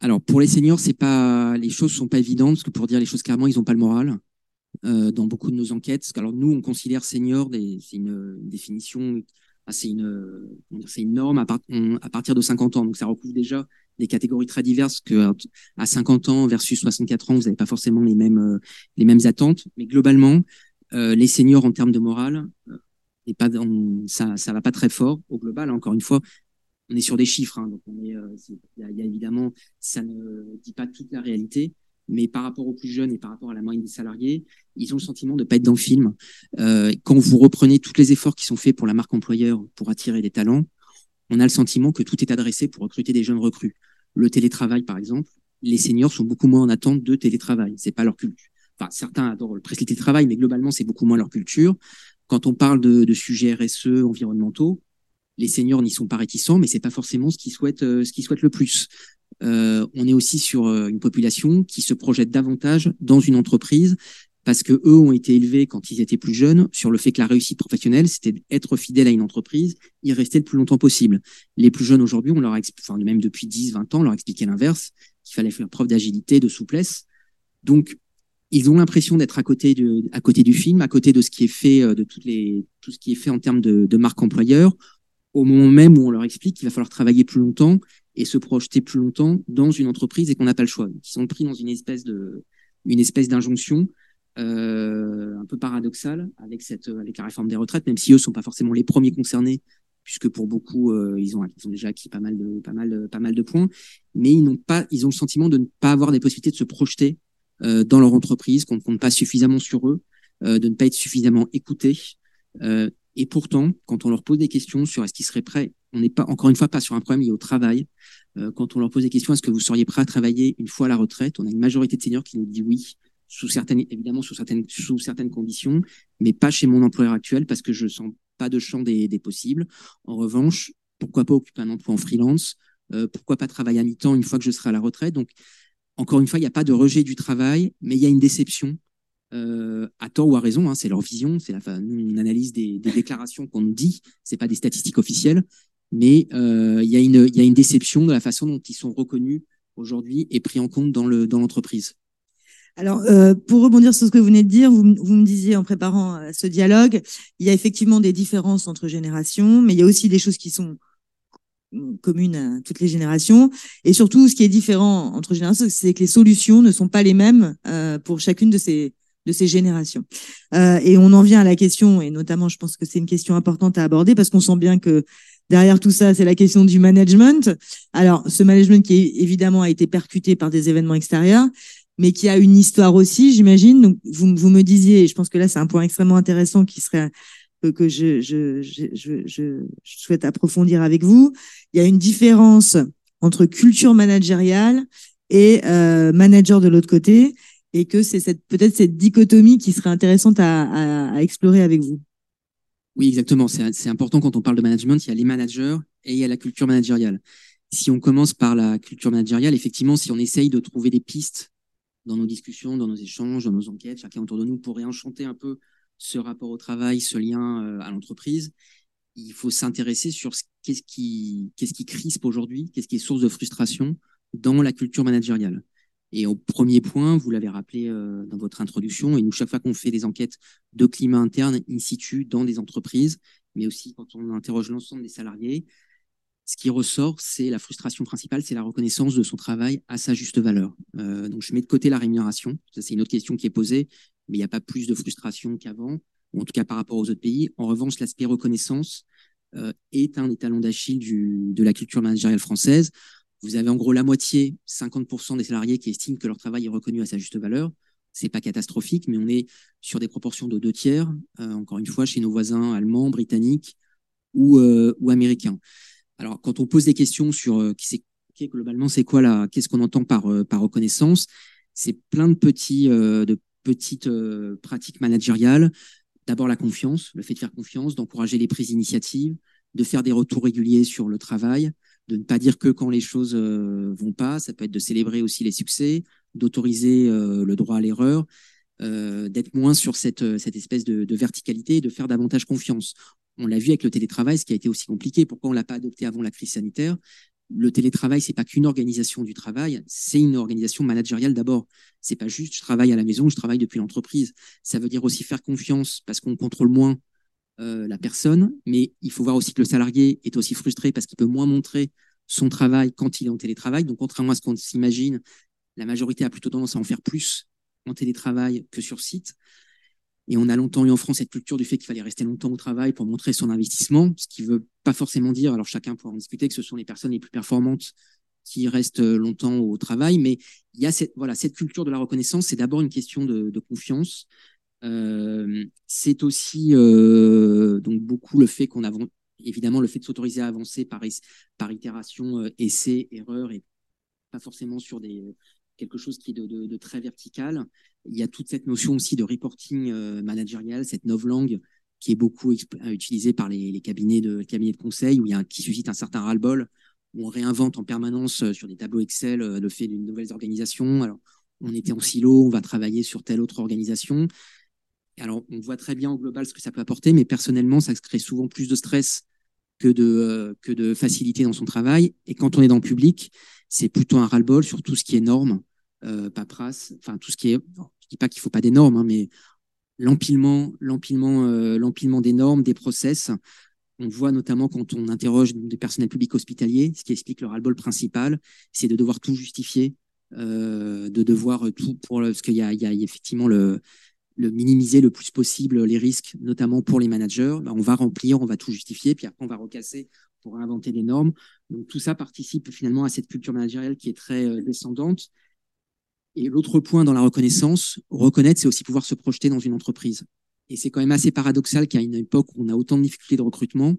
Alors pour les seniors, c'est pas les choses sont pas évidentes parce que pour dire les choses clairement, ils n'ont pas le moral. Euh, dans beaucoup de nos enquêtes. Alors nous, on considère senior, c'est une, définition, c'est une, c'est une norme à, partir de 50 ans. Donc ça recouvre déjà des catégories très diverses que à 50 ans versus 64 ans, vous n'avez pas forcément les mêmes, euh, les mêmes attentes. Mais globalement, euh, les seniors en termes de morale, et pas, ça, ça va pas très fort au global. Hein. Encore une fois, on est sur des chiffres, hein, donc on est, il y, y, a évidemment, ça ne dit pas toute la réalité mais par rapport aux plus jeunes et par rapport à la moyenne des salariés, ils ont le sentiment de ne pas être dans le film. Euh, quand vous reprenez tous les efforts qui sont faits pour la marque employeur pour attirer des talents, on a le sentiment que tout est adressé pour recruter des jeunes recrues. Le télétravail, par exemple, les seniors sont beaucoup moins en attente de télétravail. C'est pas leur culture. Enfin, certains adorent le télétravail, mais globalement, c'est beaucoup moins leur culture. Quand on parle de, sujets RSE, environnementaux, les seniors n'y sont pas réticents, mais c'est pas forcément ce qu'ils souhaitent, euh, ce qu'ils souhaitent le plus. Euh, on est aussi sur euh, une population qui se projette davantage dans une entreprise parce que eux ont été élevés quand ils étaient plus jeunes sur le fait que la réussite professionnelle, c'était d'être fidèle à une entreprise, y rester le plus longtemps possible. Les plus jeunes aujourd'hui, on leur enfin, même depuis 10, 20 ans, on leur a expliqué l'inverse, qu'il fallait faire preuve d'agilité, de souplesse. Donc, ils ont l'impression d'être à côté à côté du film, à côté de ce qui est fait, euh, de toutes les, tout ce qui est fait en termes de marque employeur, au moment même où on leur explique qu'il va falloir travailler plus longtemps et se projeter plus longtemps dans une entreprise et qu'on n'a pas le choix. ils sont pris dans une espèce de, une espèce d'injonction euh, un peu paradoxale avec cette, avec la réforme des retraites, même si eux sont pas forcément les premiers concernés, puisque pour beaucoup euh, ils ont, ils ont déjà acquis pas mal de, pas mal, pas mal de points, mais ils n'ont pas, ils ont le sentiment de ne pas avoir des possibilités de se projeter euh, dans leur entreprise, qu'on ne compte pas suffisamment sur eux, euh, de ne pas être suffisamment écoutés. Euh, et pourtant, quand on leur pose des questions sur est-ce qu'ils seraient prêts, on n'est pas encore une fois pas sur un problème lié au travail. Euh, quand on leur pose des questions, est-ce que vous seriez prêt à travailler une fois à la retraite? On a une majorité de seniors qui nous dit oui, sous certaines, évidemment sous certaines, sous certaines conditions, mais pas chez mon employeur actuel parce que je sens pas de champ des, des possibles. En revanche, pourquoi pas occuper un emploi en freelance? Euh, Pourquoi pas travailler à mi-temps une fois que je serai à la retraite? Donc, encore une fois, il n'y a pas de rejet du travail, mais il y a une déception euh, à tort ou à raison, hein, c'est leur vision. C'est la, nous, on analyse des, des déclarations qu'on nous dit, c'est pas des statistiques officielles, mais euh, il y, a une, déception de la façon dont ils sont reconnus aujourd'hui et pris en compte dans le dans l'entreprise. Alors, euh, pour rebondir sur ce que vous venez de dire, vous, me disiez en préparant euh, ce dialogue, il y a effectivement des différences entre générations, mais il y a aussi des choses qui sont communes à toutes les générations. Et surtout, ce qui est différent entre générations, c'est que les solutions ne sont pas les mêmes pour chacune de ces, générations. Et on en vient à la question, et notamment, je pense que c'est une question importante à aborder parce qu'on sent bien que derrière tout ça, c'est la question du management. Alors, ce management qui évidemment a été percuté par des événements extérieurs, mais qui a une histoire aussi, j'imagine. Donc, vous, me disiez, et je pense que là, c'est un point extrêmement intéressant qui serait que je, je, je, je, je souhaite approfondir avec vous. Il y a une différence entre culture managériale et euh, manager de l'autre côté et que c'est cette, peut-être cette dichotomie qui serait intéressante à, à, à explorer avec vous. Oui, exactement. C'est important quand on parle de management. Il y a les managers et il y a la culture managériale. Si on commence par la culture managériale, effectivement, si on essaye de trouver des pistes dans nos discussions, dans nos échanges, dans nos enquêtes, chacun autour de nous, pour réenchanter un peu ce rapport au travail, ce lien euh, à l'entreprise, il faut s'intéresser sur qu'est-ce qui, qu'est-ce qui crispe aujourd'hui, qu'est-ce qui est source de frustration, dans la culture managériale. Et au premier point, vous l'avez rappelé euh, dans votre introduction, et nous, chaque fois qu'on fait des enquêtes de climat interne in situ dans des entreprises, mais aussi quand on interroge l'ensemble des salariés, ce qui ressort, c'est la frustration principale, c'est la reconnaissance de son travail à sa juste valeur. Euh, donc, je mets de côté la rémunération. Ça, c'est une autre question qui est posée, mais il n'y a pas plus de frustration qu'avant, ou en tout cas par rapport aux autres pays. En revanche, l'aspect reconnaissance euh, est un des talons d'Achille de la culture managériale française. Vous avez en gros la moitié, 50% des salariés qui estiment que leur travail est reconnu à sa juste valeur. C'est pas catastrophique, mais on est sur des proportions de deux tiers, euh, encore une fois, chez nos voisins allemands, britanniques ou, euh, ou américains. Alors, quand on pose des questions sur euh, qui c'est globalement, c'est quoi là, qu'est-ce qu'on entend par, par reconnaissance, c'est plein de petits, de petites pratiques managériales. D'abord la confiance, le fait de faire confiance, d'encourager les prises d'initiative, de faire des retours réguliers sur le travail, de ne pas dire que quand les choses euh, vont pas, ça peut être de célébrer aussi les succès, d'autoriser euh, le droit à l'erreur, euh, d'être moins sur cette, cette espèce de, verticalité de faire davantage confiance. On l'a vu avec le télétravail, ce qui a été aussi compliqué. Pourquoi on l'a pas adopté avant la crise sanitaire? Le télétravail, c'est pas qu'une organisation du travail, c'est une organisation managériale d'abord. C'est pas juste je travaille à la maison, je travaille depuis l'entreprise. Ça veut dire aussi faire confiance parce qu'on contrôle moins euh, la personne, mais il faut voir aussi que le salarié est aussi frustré parce qu'il peut moins montrer son travail quand il est en télétravail. Donc, contrairement à ce qu'on s'imagine, la majorité a plutôt tendance à en faire plus en télétravail que sur site. Et on a longtemps eu en France cette culture du fait qu'il fallait rester longtemps au travail pour montrer son investissement, ce qui ne veut pas forcément dire, alors chacun pourra en discuter, que ce sont les personnes les plus performantes qui restent longtemps au travail, mais il y a cette, voilà, cette culture de la reconnaissance, c'est d'abord une question de, de confiance, euh, c'est aussi euh, donc beaucoup le fait qu'on avance, évidemment le fait de s'autoriser à avancer par, par itération, euh, essai, erreur, et pas forcément sur des, quelque chose qui est de, très vertical. Il y a toute cette notion aussi de reporting managérial, cette novlangue qui est beaucoup utilisée par les, les, cabinets, de, cabinets de conseil, où il y a, qui suscite un certain ras-le-bol, où on réinvente en permanence sur des tableaux Excel le fait d'une nouvelle organisation. Alors, on était en silo, on va travailler sur telle autre organisation. Alors, on voit très bien en global ce que ça peut apporter, mais personnellement, ça crée souvent plus de stress que de, euh, que de facilité dans son travail. Et quand on est dans le public, c'est plutôt un ras-le-bol sur tout ce qui est normes, euh, paperasse, enfin tout ce qui est. Je dis pas qu'il faut pas des normes, hein, mais euh, l'empilement des normes, des process. On voit notamment quand on interroge des personnels publics hospitaliers, ce qui explique le ras-le-bol principal, c'est de devoir tout justifier, euh, de devoir tout pour parce qu'il y a effectivement le le minimiser le plus possible les risques, notamment pour les managers. Ben, on va remplir, on va tout justifier, puis après on va recasser pour inventer des normes. Donc tout ça participe finalement à cette culture managériale qui est très euh, descendante. Et l'autre point dans la reconnaissance, reconnaître, c'est aussi pouvoir se projeter dans une entreprise. Et c'est quand même assez paradoxal qu'à une époque où on a autant de difficultés de recrutement,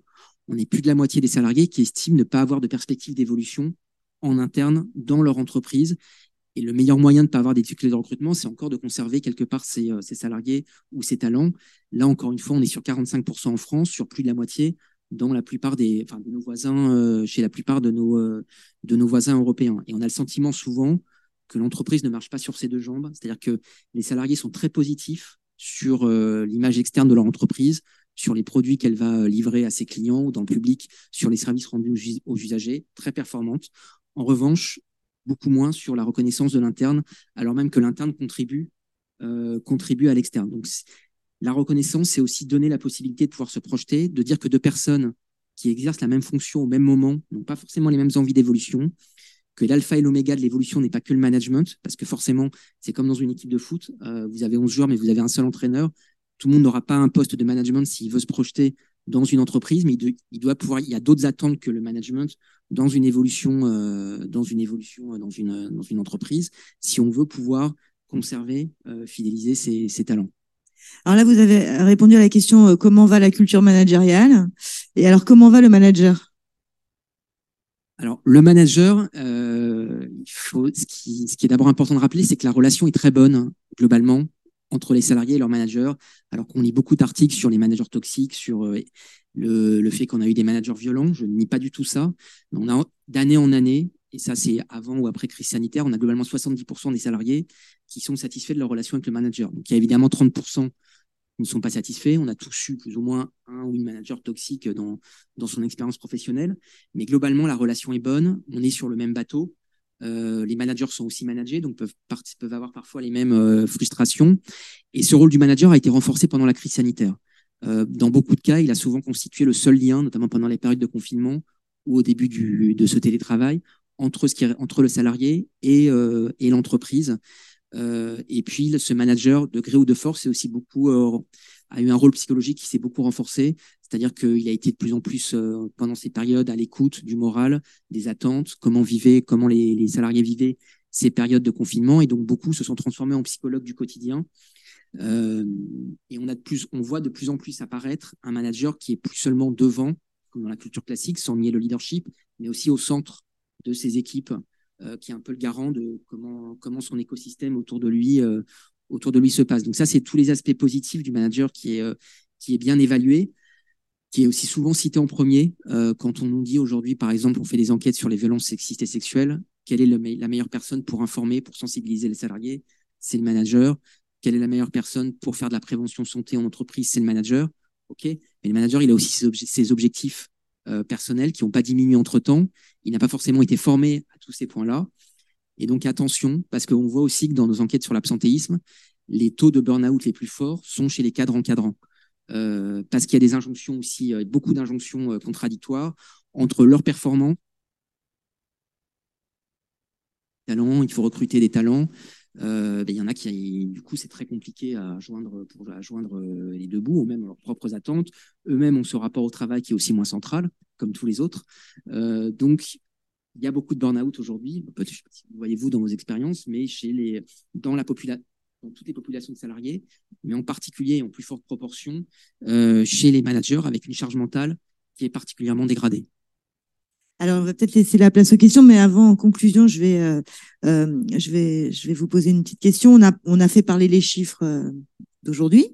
on est plus de la moitié des salariés qui estiment ne pas avoir de perspective d'évolution en interne dans leur entreprise et le meilleur moyen de ne pas avoir des difficultés de recrutement, c'est encore de conserver quelque part ses, euh, salariés ou ses talents. Là, encore une fois, on est sur 45% en France, sur plus de la moitié dans la plupart des, enfin, de nos voisins, euh, chez la plupart de nos, euh, de nos voisins européens. Et on a le sentiment souvent que l'entreprise ne marche pas sur ses deux jambes, c'est-à-dire que les salariés sont très positifs sur l'image externe de leur entreprise, sur les produits qu'elle va livrer à ses clients ou dans le public, sur les services rendus aux usagers, très performantes. En revanche, beaucoup moins sur la reconnaissance de l'interne, alors même que l'interne contribue, euh, à l'externe. Donc, la reconnaissance, c'est aussi donner la possibilité de pouvoir se projeter, de dire que deux personnes qui exercent la même fonction au même moment n'ont pas forcément les mêmes envies d'évolution, que l'alpha et l'oméga de l'évolution n'est pas que le management, parce que forcément, c'est comme dans une équipe de foot, euh, vous avez 11 joueurs, mais vous avez un seul entraîneur. Tout le monde n'aura pas un poste de management s'il veut se projeter dans une entreprise, mais il, doit pouvoir. Il y a d'autres attentes que le management dans une évolution, euh, dans une évolution, euh, dans une dans une entreprise, si on veut pouvoir conserver, euh, fidéliser ses, ses, talents. Alors là, vous avez répondu à la question euh, comment va la culture managériale et alors comment va le manager? Alors le manager, euh, il faut ce qui ce qui est d'abord important de rappeler, c'est que la relation est très bonne globalement entre les salariés et leurs managers, alors qu'on lit beaucoup d'articles sur les managers toxiques, sur euh, le, fait qu'on a eu des managers violents. Je ne nie pas du tout ça. On a d'année en année, et ça c'est avant ou après crise sanitaire, on a globalement 70% des salariés qui sont satisfaits de leur relation avec le manager. Donc il y a évidemment 30% qui ne sont pas satisfaits. On a tous eu plus ou moins un ou une manager toxique dans, dans son expérience professionnelle. Mais globalement, la relation est bonne. On est sur le même bateau. Les managers sont aussi managés, donc peuvent, avoir parfois les mêmes frustrations. Et ce rôle du manager a été renforcé pendant la crise sanitaire. dans beaucoup de cas, il a souvent constitué le seul lien, notamment pendant les périodes de confinement ou au début de ce télétravail, entre, le salarié et l'entreprise. Et puis, ce manager, de gré ou de force, c'est aussi beaucoup a eu un rôle psychologique qui s'est beaucoup renforcé, c'est-à-dire qu'il a été de plus en plus euh, pendant ces périodes à l'écoute du moral, des attentes, comment vivaient, comment les, salariés vivaient ces périodes de confinement, et donc beaucoup se sont transformés en psychologues du quotidien. Euh, et on a de plus, on voit de plus en plus apparaître un manager qui est plus seulement devant, comme dans la culture classique, sans nier le leadership, mais aussi au centre de ses équipes, euh, qui est un peu le garant de comment, son écosystème autour de lui autour de lui se passe. Donc ça, c'est tous les aspects positifs du manager qui est, euh, bien évalué, qui est aussi souvent cité en premier. Euh, quand on nous dit aujourd'hui, par exemple, on fait des enquêtes sur les violences sexistes et sexuelles, quelle est la meilleure personne pour informer, pour sensibiliser les salariés? C'est le manager. Quelle est la meilleure personne pour faire de la prévention santé en entreprise? C'est le manager. Ok, mais le manager, il a aussi ses, objectifs euh, personnels qui n'ont pas diminué entre temps. Il n'a pas forcément été formé à tous ces points-là. Et donc attention, parce qu'on voit aussi que dans nos enquêtes sur l'absentéisme, les taux de burn-out les plus forts sont chez les cadres encadrants. Euh, parce qu'il y a des injonctions aussi, euh, beaucoup d'injonctions euh, contradictoires entre leurs performants, talents, il faut recruter des talents. Ben, il y en a qui, du coup, c'est très compliqué à joindre, pour, joindre les deux bouts, ou même leurs propres attentes. Eux-mêmes ont ce rapport au travail qui est aussi moins central, comme tous les autres. donc, il y a beaucoup de burn-out aujourd'hui, voyez-vous dans vos expériences, mais chez les, dans, la population dans toutes les populations de salariés, mais en particulier en plus forte proportion euh, chez les managers avec une charge mentale qui est particulièrement dégradée. Alors, on va peut-être laisser la place aux questions, mais avant, en conclusion, je vais, euh, euh, je vais, je vais vous poser une petite question. On a, on a fait parler les chiffres d'aujourd'hui.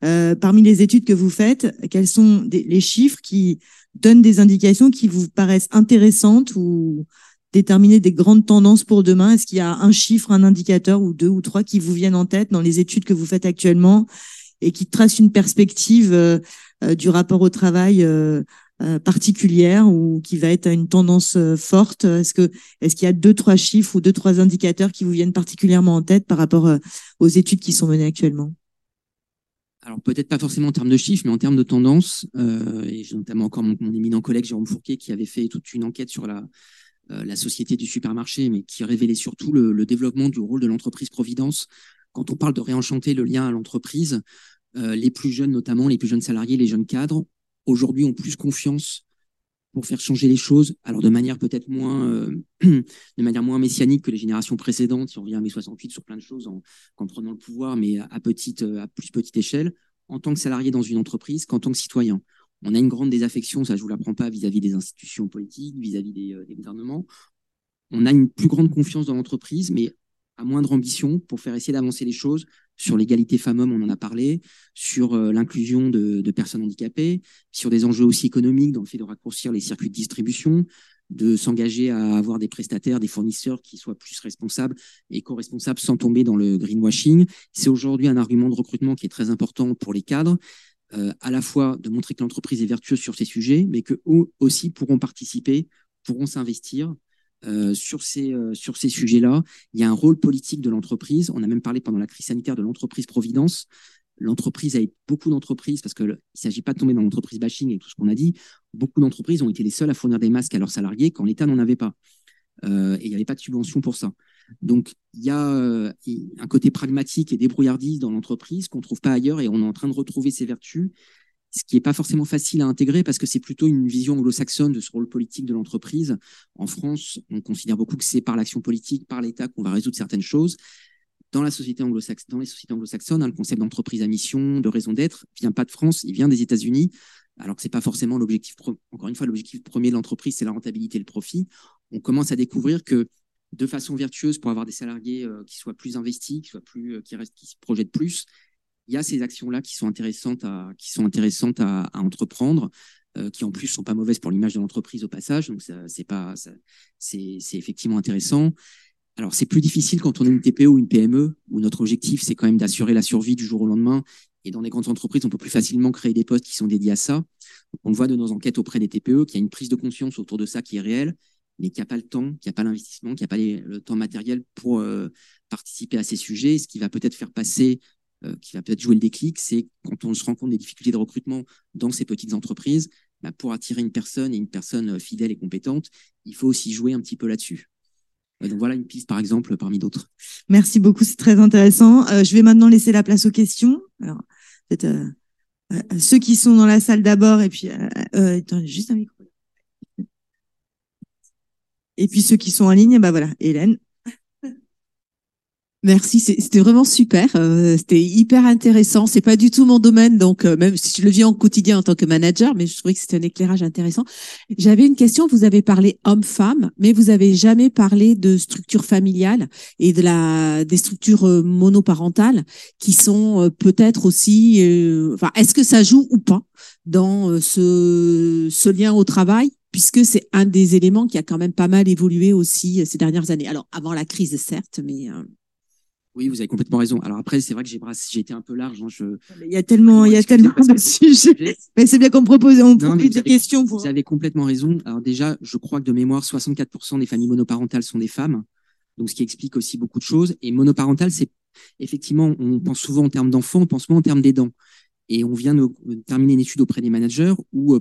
parmi les études que vous faites, quels sont les chiffres qui donne des indications qui vous paraissent intéressantes ou déterminer des grandes tendances pour demain? Est-ce qu'il y a un chiffre, un indicateur ou deux ou trois qui vous viennent en tête dans les études que vous faites actuellement et qui tracent une perspective euh, euh, du rapport au travail euh, particulière ou qui va être une tendance forte? Est-ce que est-ce qu'il y a deux trois chiffres ou deux trois indicateurs qui vous viennent particulièrement en tête par rapport aux études qui sont menées actuellement? Alors peut-être pas forcément en termes de chiffres, mais en termes de tendance, euh, et j'ai notamment encore mon, éminent collègue Jérôme Fourquet qui avait fait toute une enquête sur la, euh, la société du supermarché, mais qui révélait surtout le, développement du rôle de l'entreprise Providence. Quand on parle de réenchanter le lien à l'entreprise, euh, les plus jeunes, notamment les plus jeunes salariés, les jeunes cadres, aujourd'hui ont plus confiance pour faire changer les choses, alors de manière peut-être moins, euh, de manière moins messianique que les générations précédentes, si on revient à mai 68 sur plein de choses en, en prenant le pouvoir, mais à, petite, euh, à plus petite échelle, en tant que salarié dans une entreprise qu'en tant que citoyen. On a une grande désaffection, ça je vous l'apprends pas, vis-à-vis des institutions politiques, vis-à-vis des, euh, des gouvernements. On a une plus grande confiance dans l'entreprise, mais à moindre ambition pour faire essayer d'avancer les choses sur l'égalité femmes-hommes, on en a parlé, sur euh, l'inclusion de, personnes handicapées, sur des enjeux aussi économiques dans le fait de raccourcir les circuits de distribution, de s'engager à avoir des prestataires, des fournisseurs qui soient plus responsables et co-responsables sans tomber dans le greenwashing. C'est aujourd'hui un argument de recrutement qui est très important pour les cadres, euh, à la fois de montrer que l'entreprise est vertueuse sur ces sujets, mais que eux aussi pourront participer, pourront s'investir euh, sur ces, euh, sur ces sujets-là. Il y a un rôle politique de l'entreprise. On a même parlé pendant la crise sanitaire de l'entreprise Providence. L'entreprise a beaucoup d'entreprises, parce qu'il ne s'agit pas de tomber dans l'entreprise bashing et tout ce qu'on a dit. Beaucoup d'entreprises ont été les seules à fournir des masques à leurs salariés quand l'État n'en avait pas. Euh, et il n'y avait pas de subvention pour ça. Donc, il y a un côté pragmatique et débrouillardise dans l'entreprise qu'on ne trouve pas ailleurs et on est en train de retrouver ces vertus ce qui n'est pas forcément facile à intégrer parce que c'est plutôt une vision anglo-saxonne de ce rôle politique de l'entreprise. En France, on considère beaucoup que c'est par l'action politique, par l'État qu'on va résoudre certaines choses. Dans, la société dans les sociétés anglo-saxonnes, hein, le concept d'entreprise à mission, de raison d'être, vient pas de France, il vient des États-Unis, alors que c'est pas forcément l'objectif. Encore une fois, l'objectif premier de l'entreprise, c'est la rentabilité et le profit. On commence à découvrir que de façon vertueuse, pour avoir des salariés euh, qui soient plus investis, qui soient plus, euh, qui restent, qui se projettent plus, il y a ces actions-là qui sont intéressantes à, qui sont intéressantes à, entreprendre, euh, qui en plus sont pas mauvaises pour l'image de l'entreprise au passage. Donc c'est pas, c'est effectivement intéressant. Alors c'est plus difficile quand on est une TPE ou une PME où notre objectif c'est quand même d'assurer la survie du jour au lendemain. Et dans les grandes entreprises, on peut plus facilement créer des postes qui sont dédiés à ça. on le voit de nos enquêtes auprès des TPE qu'il y a une prise de conscience autour de ça qui est réelle mais qui n'a pas le temps, qui n'a pas l'investissement, qui n'a pas le temps matériel pour euh, participer à ces sujets. Ce qui va peut-être faire passer, euh, qui va peut-être jouer le déclic, c'est quand on se rend compte des difficultés de recrutement dans ces petites entreprises, bah, pour attirer une personne et une personne euh, fidèle et compétente, il faut aussi jouer un petit peu là-dessus. Donc voilà une piste, par exemple, parmi d'autres. Merci beaucoup, c'est très intéressant. je vais maintenant laisser la place aux questions. Alors, peut-être ceux qui sont dans la salle d'abord, et puis attends, juste un micro. Et puis ceux qui sont en ligne, bah voilà, Hélène. Merci, c'était vraiment super. Euh, c'était hyper intéressant. C'est pas du tout mon domaine, donc euh, même si je le vis en quotidien en tant que manager, mais je trouvais que c'était un éclairage intéressant. J'avais une question. Vous avez parlé homme-femme, mais vous avez jamais parlé de structure familiale et de la des structures euh, monoparentales qui sont peut-être aussi. enfin, est-ce que ça joue ou pas dans ce ce lien au travail puisque c'est un des éléments qui a quand même pas mal évolué aussi ces dernières années? Alors avant la crise, certes, mais oui, vous avez complètement raison. Alors après, c'est vrai que j'ai j'ai été un peu large. Hein, je... Il y a tellement, il y a tellement de sujets. Mais c'est bien qu'on propose, on profite des questions. Vous avez complètement raison. Alors déjà, je crois que de mémoire, 64% des familles monoparentales sont des femmes. Donc, ce qui explique aussi beaucoup de choses. Et monoparental, c'est effectivement, on pense souvent en termes d'enfants, on pense moins en termes d'aidants. Et on vient de terminer une étude auprès des managers où, euh,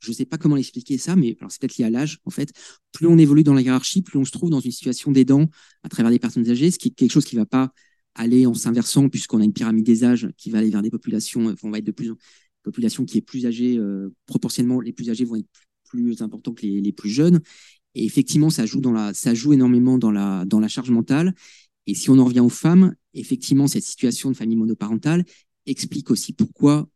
je ne sais pas comment l'expliquer ça, mais c'est peut-être lié à l'âge, en fait. Plus on évolue dans la hiérarchie, plus on se trouve dans une situation d'aidant à travers des personnes âgées, ce qui est quelque chose qui ne va pas aller en s'inversant puisqu'on a une pyramide des âges qui va aller vers des populations, on va être de plus en population qui est plus âgée, euh, proportionnellement, les plus âgés vont être plus importants que les, les, plus jeunes. Et effectivement, ça joue dans la, ça joue énormément dans la, dans la charge mentale. Et si on en revient aux femmes, effectivement, cette situation de famille monoparentale, explique aussi pourquoi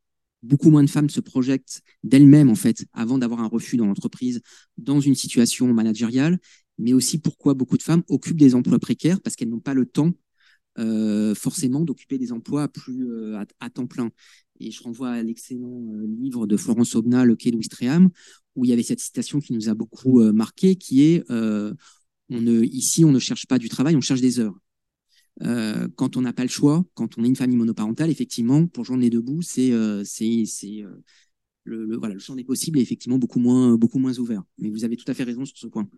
beaucoup moins de femmes se projettent d'elles-mêmes, en fait, avant d'avoir un refus dans l'entreprise, dans une situation managériale, mais aussi pourquoi beaucoup de femmes occupent des emplois précaires? Parce qu'elles n'ont pas le temps euh, forcément d'occuper des emplois plus euh, à, temps plein. Et je renvoie à l'excellent euh, livre de Florence Obna, Le Quai Louis où il y avait cette citation qui nous a beaucoup marqué, qui est ici, on ne cherche pas du travail, on cherche des heures. Euh, quand on n'a pas le choix, quand on est une famille monoparentale, effectivement, pour joindre les deux bouts, c'est euh, euh, le, champ des possibles est effectivement beaucoup moins beaucoup moins ouvert. Mais vous avez tout à fait raison sur ce point.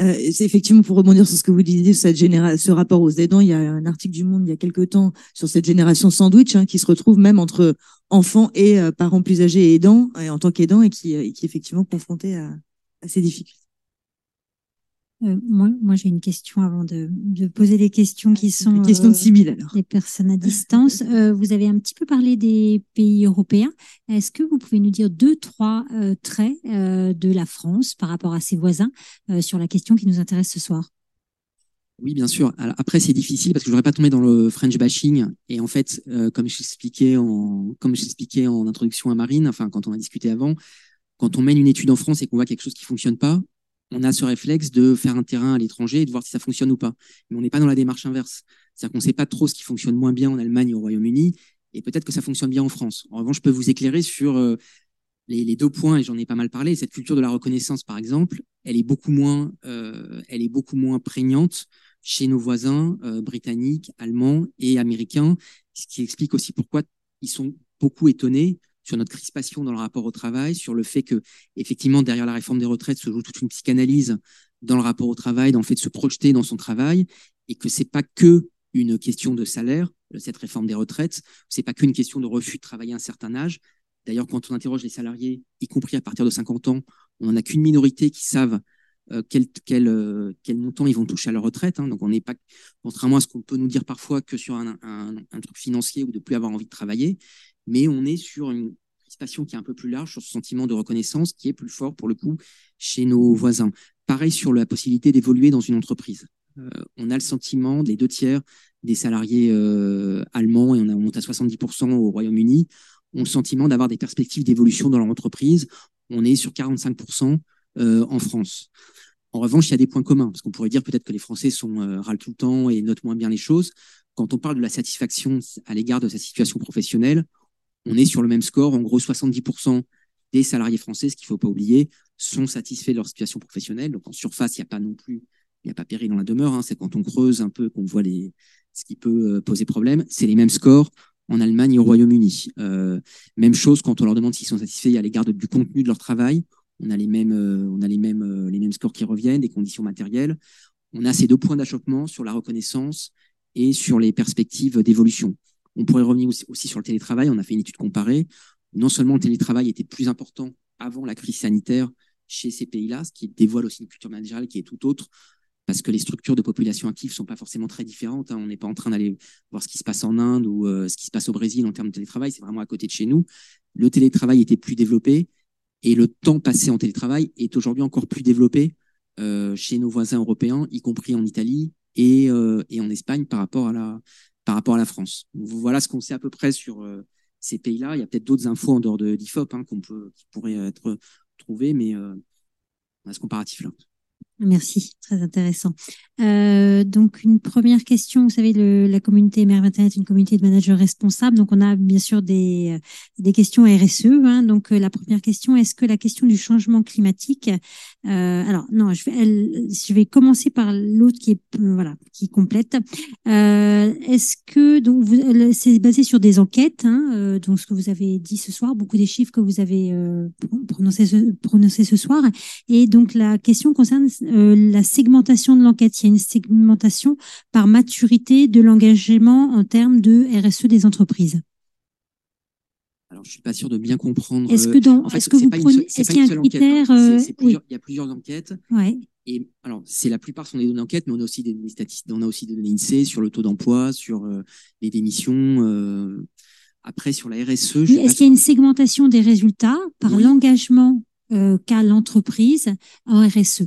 C'est effectivement pour rebondir sur ce que vous disiez, cette ce rapport aux aidants. Il y a un article du Monde il y a quelques temps sur cette génération sandwich hein, qui se retrouve même entre enfants et parents plus âgés et aidants, et en tant qu'aidants, et qui, qui est effectivement confrontés à, à ces difficultés. Euh, moi, moi j'ai une question avant de, de, poser des questions qui sont des questions civiles alors. Des personnes à distance. Euh, vous avez un petit peu parlé des pays européens. Est-ce que vous pouvez nous dire deux, trois euh, traits euh, de la France par rapport à ses voisins euh, sur la question qui nous intéresse ce soir? Oui, bien sûr. Alors, après, c'est difficile parce que je voudrais pas tomber dans le French bashing. Et en fait, comme j'expliquais en, comme j'expliquais en introduction à Marine, enfin, quand on a discuté avant, quand on mène une étude en France et qu'on voit quelque chose qui fonctionne pas, on a ce réflexe de faire un terrain à l'étranger et de voir si ça fonctionne ou pas. Mais on n'est pas dans la démarche inverse. C'est-à-dire qu'on ne sait pas trop ce qui fonctionne moins bien en Allemagne et au Royaume-Uni, et peut-être que ça fonctionne bien en France. En revanche, je peux vous éclairer sur euh, les, deux points, et j'en ai pas mal parlé. Cette culture de la reconnaissance, par exemple, elle est beaucoup moins, euh, elle est beaucoup moins prégnante chez nos voisins euh, britanniques, allemands et américains, ce qui explique aussi pourquoi ils sont beaucoup étonnés sur notre crispation dans le rapport au travail, sur le fait que, effectivement, derrière la réforme des retraites se joue toute une psychanalyse dans le rapport au travail, dans le fait de se projeter dans son travail, et que c'est pas que une question de salaire, cette réforme des retraites, c'est pas qu'une question de refus de travailler à un certain âge. D'ailleurs, quand on interroge les salariés, y compris à partir de 50 ans, on n'en a qu'une minorité qui savent euh, quel, quel, euh, quel, montant ils vont toucher à leur retraite. Hein. Donc, on n'est pas, contrairement à ce qu'on peut nous dire parfois, que sur un, un, un, truc financier ou de plus avoir envie de travailler mais on est sur une crispation qui est un peu plus large, sur ce sentiment de reconnaissance qui est plus fort pour le coup chez nos voisins. Pareil sur la possibilité d'évoluer dans une entreprise. Euh, on a le sentiment, les deux tiers des salariés euh, allemands, et on, monte à 70% au Royaume-Uni, ont le sentiment d'avoir des perspectives d'évolution dans leur entreprise. On est sur 45% euh, en France. En revanche, il y a des points communs, parce qu'on pourrait dire peut-être que les Français sont râlent tout le temps et notent moins bien les choses. Quand on parle de la satisfaction à l'égard de sa situation professionnelle, on est sur le même score. En gros, 70% des salariés français, ce qu'il ne faut pas oublier, sont satisfaits de leur situation professionnelle. Donc en surface, il n'y a pas non plus, il n'y a pas péril dans la demeure. Hein. C'est quand on creuse un peu qu'on voit les, ce qui peut euh, poser problème. C'est les mêmes scores en Allemagne et au Royaume-Uni. Euh, même chose quand on leur demande s'ils sont satisfaits à l'égard du contenu de leur travail. on a les mêmes, on a les mêmes, les mêmes scores qui reviennent, des conditions matérielles. On a ces deux points d'achoppement sur la reconnaissance et sur les perspectives d'évolution. On pourrait revenir aussi sur le télétravail. On a fait une étude comparée. Non seulement le télétravail était plus important avant la crise sanitaire chez ces pays-là, ce qui dévoile aussi une culture managériale qui est tout autre, parce que les structures de population active sont pas forcément très différentes. Hein. On n'est pas en train d'aller voir ce qui se passe en Inde ou euh, ce qui se passe au Brésil en termes de télétravail. C'est vraiment à côté de chez nous. Le télétravail était plus développé et le temps passé en télétravail est aujourd'hui encore plus développé euh, chez nos voisins européens, y compris en Italie et, euh, et en Espagne par rapport à la par rapport à la France. Voilà ce qu'on sait à peu près sur euh, ces pays-là. Il y a peut-être d'autres infos en dehors de d'IFOP hein, qu'on peut qui pourraient être trouvées, mais euh, on a ce comparatif là. Merci, très intéressant. Euh, donc une première question, vous savez, le, la communauté MR Internet est une communauté de managers responsables, donc on a bien sûr des, euh, des questions RSE. Hein. donc euh, la première question, est-ce que la question du changement climatique, euh, alors non, je vais, elle, je vais commencer par l'autre qui est voilà qui complète. est-ce que donc c'est basé sur des enquêtes, hein, donc ce que vous avez dit ce soir, beaucoup des chiffres que vous avez prononcés ce, prononcé ce soir, et donc la question concerne euh, la segmentation de l'enquête. Il y a une segmentation par maturité de l'engagement en termes de RSE des entreprises. Alors, je suis pas sûr de bien comprendre. Est-ce que dans, est-ce que vous prenez, est-ce qu'il y a un hein. critère euh, Il y a plusieurs enquêtes. Ouais. Et alors, c'est la plupart sont des données d'enquête, mais on a aussi des données statistiques, on a aussi des données INSEE sur le taux d'emploi, sur euh, les démissions. après, sur la RSE. Est-ce qu'il y a une segmentation des résultats par l'engagement qu'a l'entreprise en RSE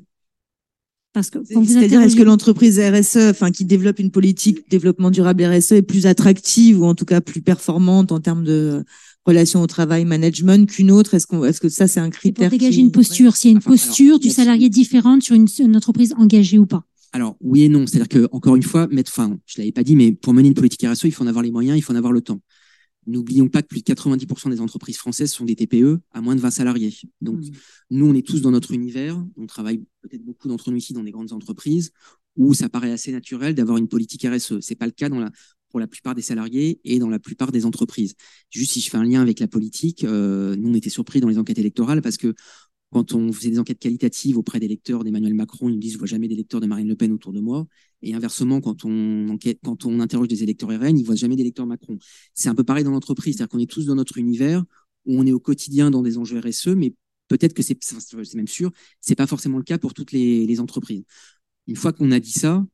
parce que c'est-à-dire est-ce que l'entreprise RSE, enfin qui développe une politique développement durable RSE, est plus attractive ou en tout cas plus performante en termes de relation au travail, management qu'une autre? Est-ce qu'on, est-ce que ça c'est un critère Pour dégager une posture, s'il y a une posture du salarié différente sur une, une, entreprise engagée ou pas? Alors oui et non, c'est-à-dire que encore une fois, mettre, enfin, je l'avais pas dit, mais pour mener une politique RSE, il faut en avoir les moyens, il faut en avoir le temps. N'oublions pas que plus de 90% des entreprises françaises sont des TPE à moins de 20 salariés. Donc, mmh. nous, on est tous dans notre univers. On travaille peut-être beaucoup d'entre nous ici dans des grandes entreprises où ça paraît assez naturel d'avoir une politique RSE. C'est pas le cas dans la, pour la plupart des salariés et dans la plupart des entreprises. Juste si je fais un lien avec la politique, euh, nous, on était surpris dans les enquêtes électorales parce que quand on faisait des enquêtes qualitatives auprès des lecteurs d'Emmanuel Macron, ils nous disent je vois jamais des lecteurs de Marine Le Pen autour de moi. Et inversement, quand on interroge des électeurs RN, ils voient jamais d'électeurs Macron. C'est un peu pareil dans l'entreprise, c'est-à-dire qu'on est tous dans notre univers où on est au quotidien dans des enjeux RSE, mais peut-être que c'est, même sûr, c'est pas forcément le cas pour toutes les, entreprises. Une fois qu'on a dit ça,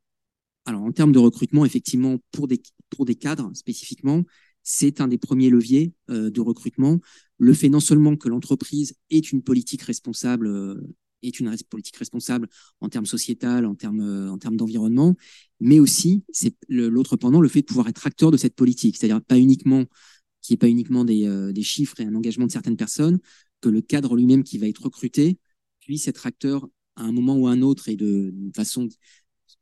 alors en termes de recrutement, effectivement, pour des cadres spécifiquement, c'est un des premiers leviers euh, de recrutement. Le fait non seulement que l'entreprise est une politique responsable, euh, est une politique responsable en termes sociétal, en termes euh, en termes d'environnement, mais aussi c'est l'autre pendant le fait de pouvoir être acteur de cette politique, c'est-à-dire pas uniquement qui est pas uniquement des, des chiffres et un engagement de certaines personnes, que le cadre lui-même qui va être recruté puisse être acteur à un moment ou à un autre et de, de façon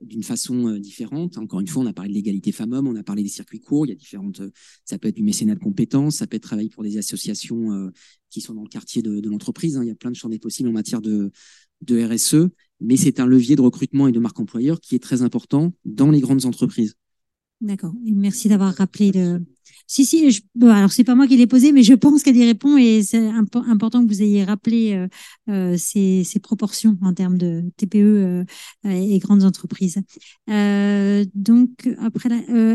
d'une façon euh, différente. Encore une fois, on a parlé de l'égalité femmes-hommes, on a parlé des circuits courts. Il y a différentes. Euh, ça peut être du mécénat de compétences, ça peut être travailler pour des associations euh, qui sont dans le quartier de, l'entreprise. Hein. Il y a plein de champs des possibles en matière de, de RSE, mais c'est un levier de recrutement et de marque employeur qui est très important dans les grandes entreprises. D'accord. Merci d'avoir rappelé si, si, je, bon, alors c'est pas moi qui l'ai posé, mais je pense qu'elle y répond et c'est important que vous ayez rappelé euh, euh, ces, proportions en termes de TPE euh, et grandes entreprises. Donc, après,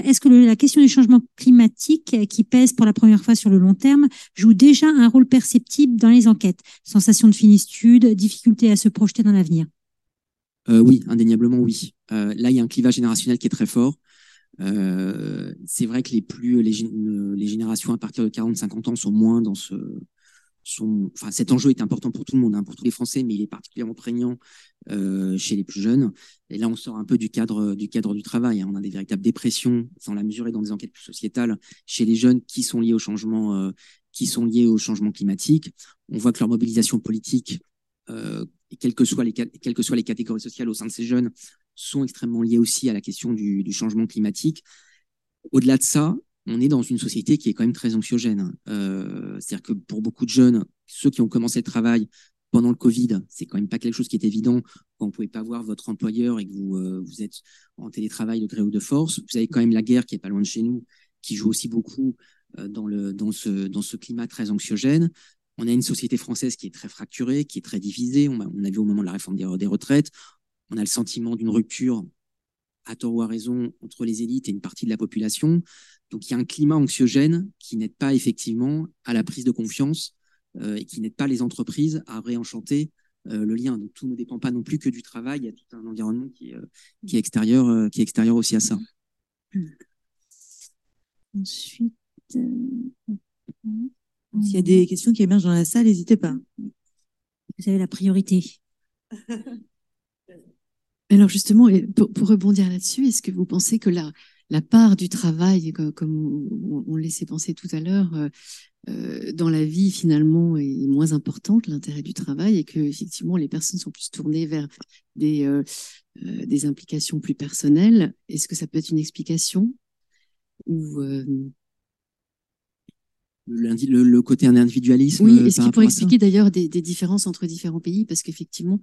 est-ce que la question du changement climatique qui pèse pour la première fois sur le long terme joue déjà un rôle perceptible dans les enquêtes? Sensation de finitude, difficulté à se projeter dans l'avenir? Oui, indéniablement oui. là, il y a un clivage générationnel qui est très fort. Euh, c'est vrai que les plus les, générations à partir de 40-50 ans sont moins dans ce sont, enfin cet enjeu est important pour tout le monde, hein, pour tous les Français, mais il est particulièrement prégnant euh, chez les plus jeunes. Et là, on sort un peu du cadre du cadre du travail. Hein. On a des véritables dépressions, sans la mesurer dans des enquêtes plus sociétales, chez les jeunes qui sont liés au changement, euh, qui sont liés au changement climatique. On voit que leur mobilisation politique, quelles que soient les quelles que soient les catégories sociales au sein de ces jeunes, sont extrêmement liées aussi à la question du, changement climatique. Au-delà de ça, on est dans une société qui est quand même très anxiogène. Euh, C'est-à-dire que pour beaucoup de jeunes, ceux qui ont commencé le travail pendant le Covid, c'est quand même pas quelque chose qui est évident quand vous pouvez pas voir votre employeur et que vous, euh, vous êtes en télétravail de gré ou de force. Vous avez quand même la guerre qui est pas loin de chez nous, qui joue aussi beaucoup euh, dans, le, dans, ce, dans ce climat très anxiogène. on a une société française qui est très fracturée, qui est très divisée. On a, on a vu au moment de la réforme des retraites, on a le sentiment d'une rupture, à tort ou à raison, entre les élites et une partie de la population. Donc il y a un climat anxiogène qui n'aide pas effectivement à la prise de confiance euh, et qui n'aide pas les entreprises à réenchanter euh, le lien. Donc tout ne dépend pas non plus que du travail, il y a tout un environnement qui est, euh, qui est extérieur, euh, qui est extérieur aussi à ça. Ensuite, euh, S'il y a des questions qui émergent dans la salle, n'hésitez pas. vous avez la priorité. Alors justement, pour, rebondir là-dessus, est-ce que vous pensez que la, part du travail, co- comme on, laissait penser tout à l'heure, euh, euh, dans la vie finalement est moins importante, l'intérêt du travail, et que effectivement les personnes sont plus tournées vers des, euh, euh, implications plus personnelles? Est-ce que ça peut être une explication? Euh, Le, le côté individualisme. Oui, euh, et ce qui pourrait expliquer d'ailleurs des, des différences entre différents pays, parce qu'effectivement,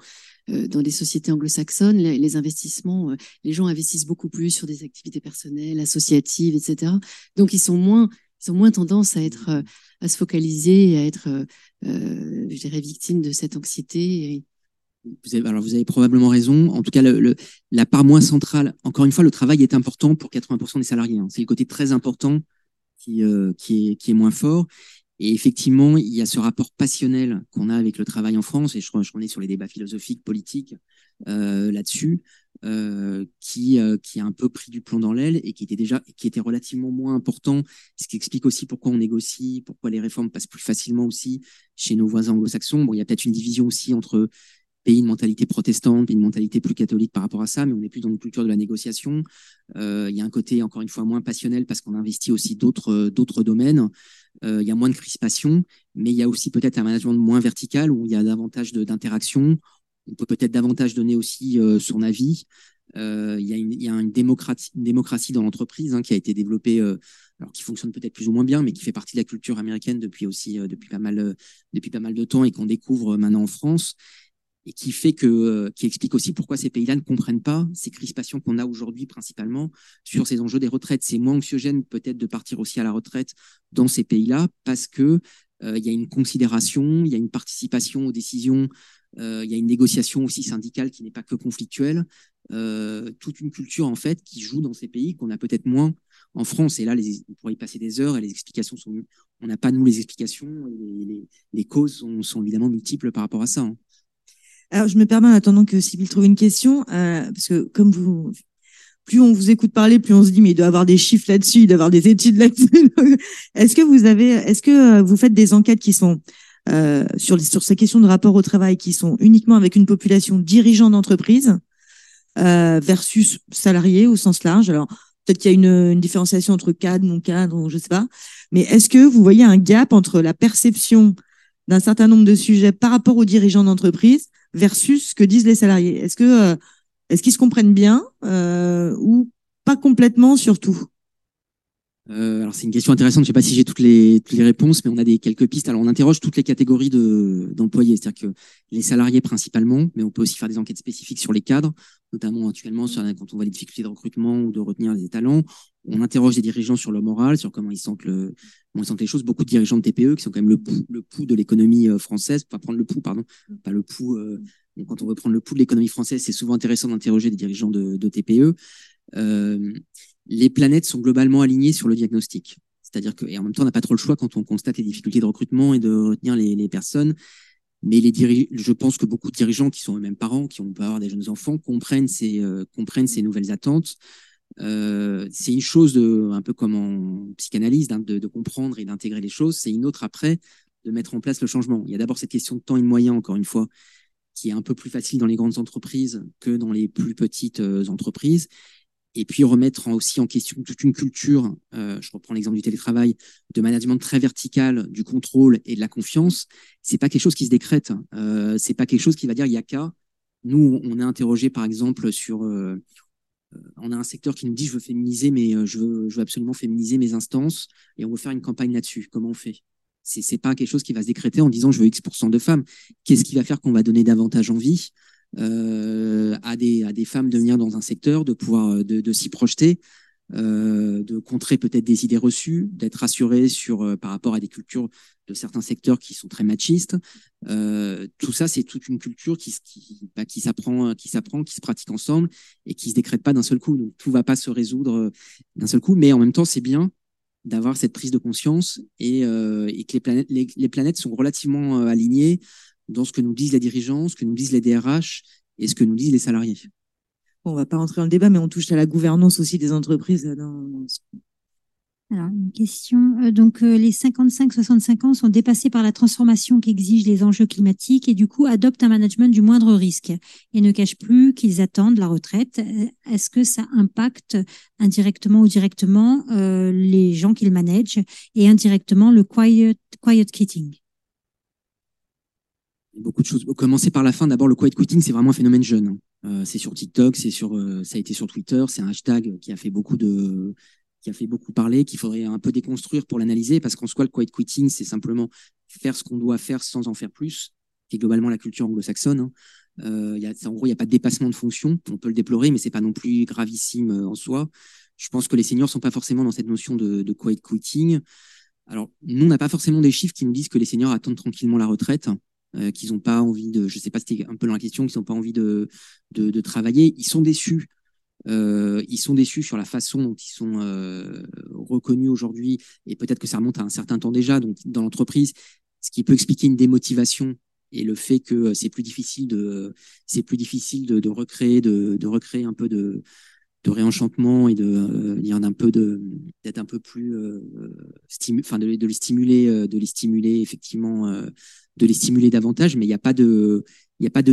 euh, dans les sociétés anglo-saxonnes, les, les investissements, euh, les gens investissent beaucoup plus sur des activités personnelles, associatives, etc. Donc, ils sont moins, ils ont moins tendance à être, euh, à se focaliser, et à être, je dirais, victimes de cette anxiété. Et... Vous avez, alors vous avez probablement raison. En tout cas, le, le- la part moins centrale, encore une fois, le travail est important pour 80% des salariés. hein. C'est le côté très important qui, euh, qui, est, est moins fort. Et effectivement, il y a ce rapport passionnel qu'on a avec le travail en France, et je, je remets sur les débats philosophiques, politiques euh, là-dessus, euh, qui, qui a un peu pris du plomb dans l'aile et qui était déjà qui était relativement moins important, ce qui explique aussi pourquoi on négocie, pourquoi les réformes passent plus facilement aussi chez nos voisins anglo-saxons. Bon, il y a peut-être une division aussi entre pays de mentalité protestante, pays de mentalité plus catholique par rapport à ça, mais on n'est plus dans une culture de la négociation. Euh, il y a un côté, encore une fois, moins passionnel parce qu'on investit aussi d'autres euh, domaines. Euh, il y a moins de crispation, mais il y a aussi peut-être un management moins vertical où il y a davantage d'interaction. On peut peut-être davantage donner aussi son avis. Il, y a une, démocratie, dans l'entreprise hein, qui a été développée, alors qui fonctionne peut-être plus ou moins bien, mais qui fait partie de la culture américaine depuis aussi depuis pas mal depuis pas mal de temps et qu'on découvre maintenant en France et qui fait que, euh, qui explique aussi pourquoi ces pays-là ne comprennent pas ces crispations qu'on a aujourd'hui principalement sur ces enjeux des retraites. C'est moins anxiogène peut-être de partir aussi à la retraite dans ces pays-là parce que euh, il y a une considération, il y a une participation aux décisions, euh, il y a une négociation aussi syndicale qui n'est pas que conflictuelle, toute une culture en fait qui joue dans ces pays qu'on a peut-être moins en France. Et là, les, on pourrait y passer des heures et les explications sont, on n'a pas nous les explications, les, causes sont, sont évidemment multiples par rapport à ça. hein. Alors, je me permets en attendant que Sybille trouve une question, euh, parce que comme vous, plus on vous écoute parler, plus on se dit, mais il doit avoir des chiffres là-dessus, il doit avoir des études là-dessus. est-ce que vous avez, est-ce que euh, vous faites des enquêtes qui sont euh, sur, sur ces questions de rapport au travail, qui sont uniquement avec une population dirigeant d'entreprise euh, versus salariés au sens large? Alors, peut-être qu'il y a une, une différenciation entre cadre, non cadre, ou je sais pas. Mais est-ce que vous voyez un gap entre la perception d'un certain nombre de sujets par rapport aux dirigeants d'entreprise versus ce que disent les salariés. Est-ce que euh, est-ce qu'ils se comprennent bien euh, ou pas complètement surtout? Euh, alors c'est une question intéressante. Je sais pas si j'ai toutes les toutes les réponses, mais on a des quelques pistes. Alors on interroge toutes les catégories de d'employés, c'est-à-dire que les salariés principalement, mais on peut aussi faire des enquêtes spécifiques sur les cadres, notamment actuellement sur quand on voit les difficultés de recrutement ou de retenir les talents. On interroge des dirigeants sur leur moral, sur comment ils sentent le comment ils sentent les choses. Beaucoup de dirigeants de TPE qui sont quand même le pouls le de l'économie euh, française, pas prendre le pouls, pardon, pas le pouls. euh, quand on veut prendre le pouls de l'économie française, c'est souvent intéressant d'interroger des dirigeants de, de TPE. Euh, les planètes sont globalement alignées sur le diagnostic. C'est-à-dire que, et en même temps, on n'a pas trop le choix quand on constate les difficultés de recrutement et de retenir les, personnes. Mais les je pense que beaucoup de dirigeants qui sont eux-mêmes parents, qui ont peut avoir des jeunes enfants, comprennent ces, euh, comprennent ces nouvelles attentes. Euh, c'est une chose de, un peu comme en psychanalyse, hein, de, de comprendre et d'intégrer les choses. C'est une autre après de mettre en place le changement. Il y a d'abord cette question de temps et de moyens, encore une fois, qui est un peu plus facile dans les grandes entreprises que dans les plus petites euh, entreprises et puis remettre aussi en question toute une culture, euh, je reprends l'exemple du télétravail, de management très vertical, du contrôle et de la confiance, c'est pas quelque chose qui se décrète. Euh, c'est pas quelque chose qui va dire il y a qu'à. Nous, on est interrogé par exemple sur, euh, euh, on a un secteur qui nous dit je veux féminiser, mais je veux, je veux absolument féminiser mes instances et on veut faire une campagne là-dessus. Comment on fait? C'est pas quelque chose qui va se décréter en disant je veux X% de femmes. Qu'est-ce qui va faire qu'on va donner davantage envie? À, des, à des femmes de venir dans un secteur, de pouvoir euh, de, de s'y projeter. euh, de contrer peut-être des idées reçues, d'être rassuré sur euh, par rapport à des cultures de certains secteurs qui sont très machistes. Euh, tout ça, c'est toute une culture qui, qui, bah, qui s'apprend, qui s'apprend, qui se pratique ensemble et qui se décrète pas d'un seul coup. Donc tout va pas se résoudre d'un seul coup, mais en même temps, c'est bien d'avoir cette prise de conscience et, et que les planètes, les, les, planètes sont relativement alignées dans ce que nous disent les dirigeants, ce que nous disent les DRH et ce que nous disent les salariés. On va pas rentrer dans le débat, mais on touche à la gouvernance aussi des entreprises. Dans... Alors, une question. Euh, donc, euh, les 55-65 ans sont dépassés par la transformation qu'exigent les enjeux climatiques et du coup adoptent un management du moindre risque et ne cachent plus qu'ils attendent la retraite. Euh, est-ce que ça impacte indirectement ou directement les gens qu'ils managent et indirectement le quiet, quiet quitting? Beaucoup de choses. Commencer par la fin. D'abord, le quiet quitting, c'est vraiment un phénomène jeune. Hein. Euh, c'est sur TikTok, c'est sur, euh, ça a été sur Twitter. C'est un hashtag qui a fait beaucoup de, qui a fait beaucoup parler, qu'il faudrait un peu déconstruire pour l'analyser, parce qu'en soi, le quiet quitting, c'est simplement faire ce qu'on doit faire sans en faire plus, qui est globalement la culture anglo-saxonne. Hein. Euh, y a, en gros, il n'y a pas de dépassement de fonction. On peut le déplorer, mais c'est pas non plus gravissime en soi. Je pense que les seniors sont pas forcément dans cette notion de, de quiet quitting. Alors, nous, on n'a pas forcément des chiffres qui nous disent que les seniors attendent tranquillement la retraite. Euh, qu'ils n'ont pas envie de, je sais pas, c'était un peu la question, qu'ils n'ont pas envie de, de, de, travailler. Ils sont déçus. Euh, ils sont déçus sur la façon dont ils sont euh, reconnus aujourd'hui, et peut-être que ça remonte à un certain temps déjà. Donc, dans l'entreprise, ce qui peut expliquer une démotivation et le fait que c'est plus difficile de, c'est plus difficile de, de recréer, de, de, recréer un peu de, de réenchantement et de euh, dire d'un peu de d'être un peu plus euh, enfin de, de les stimuler, de les stimuler effectivement de les stimuler davantage, mais il n'y a pas de,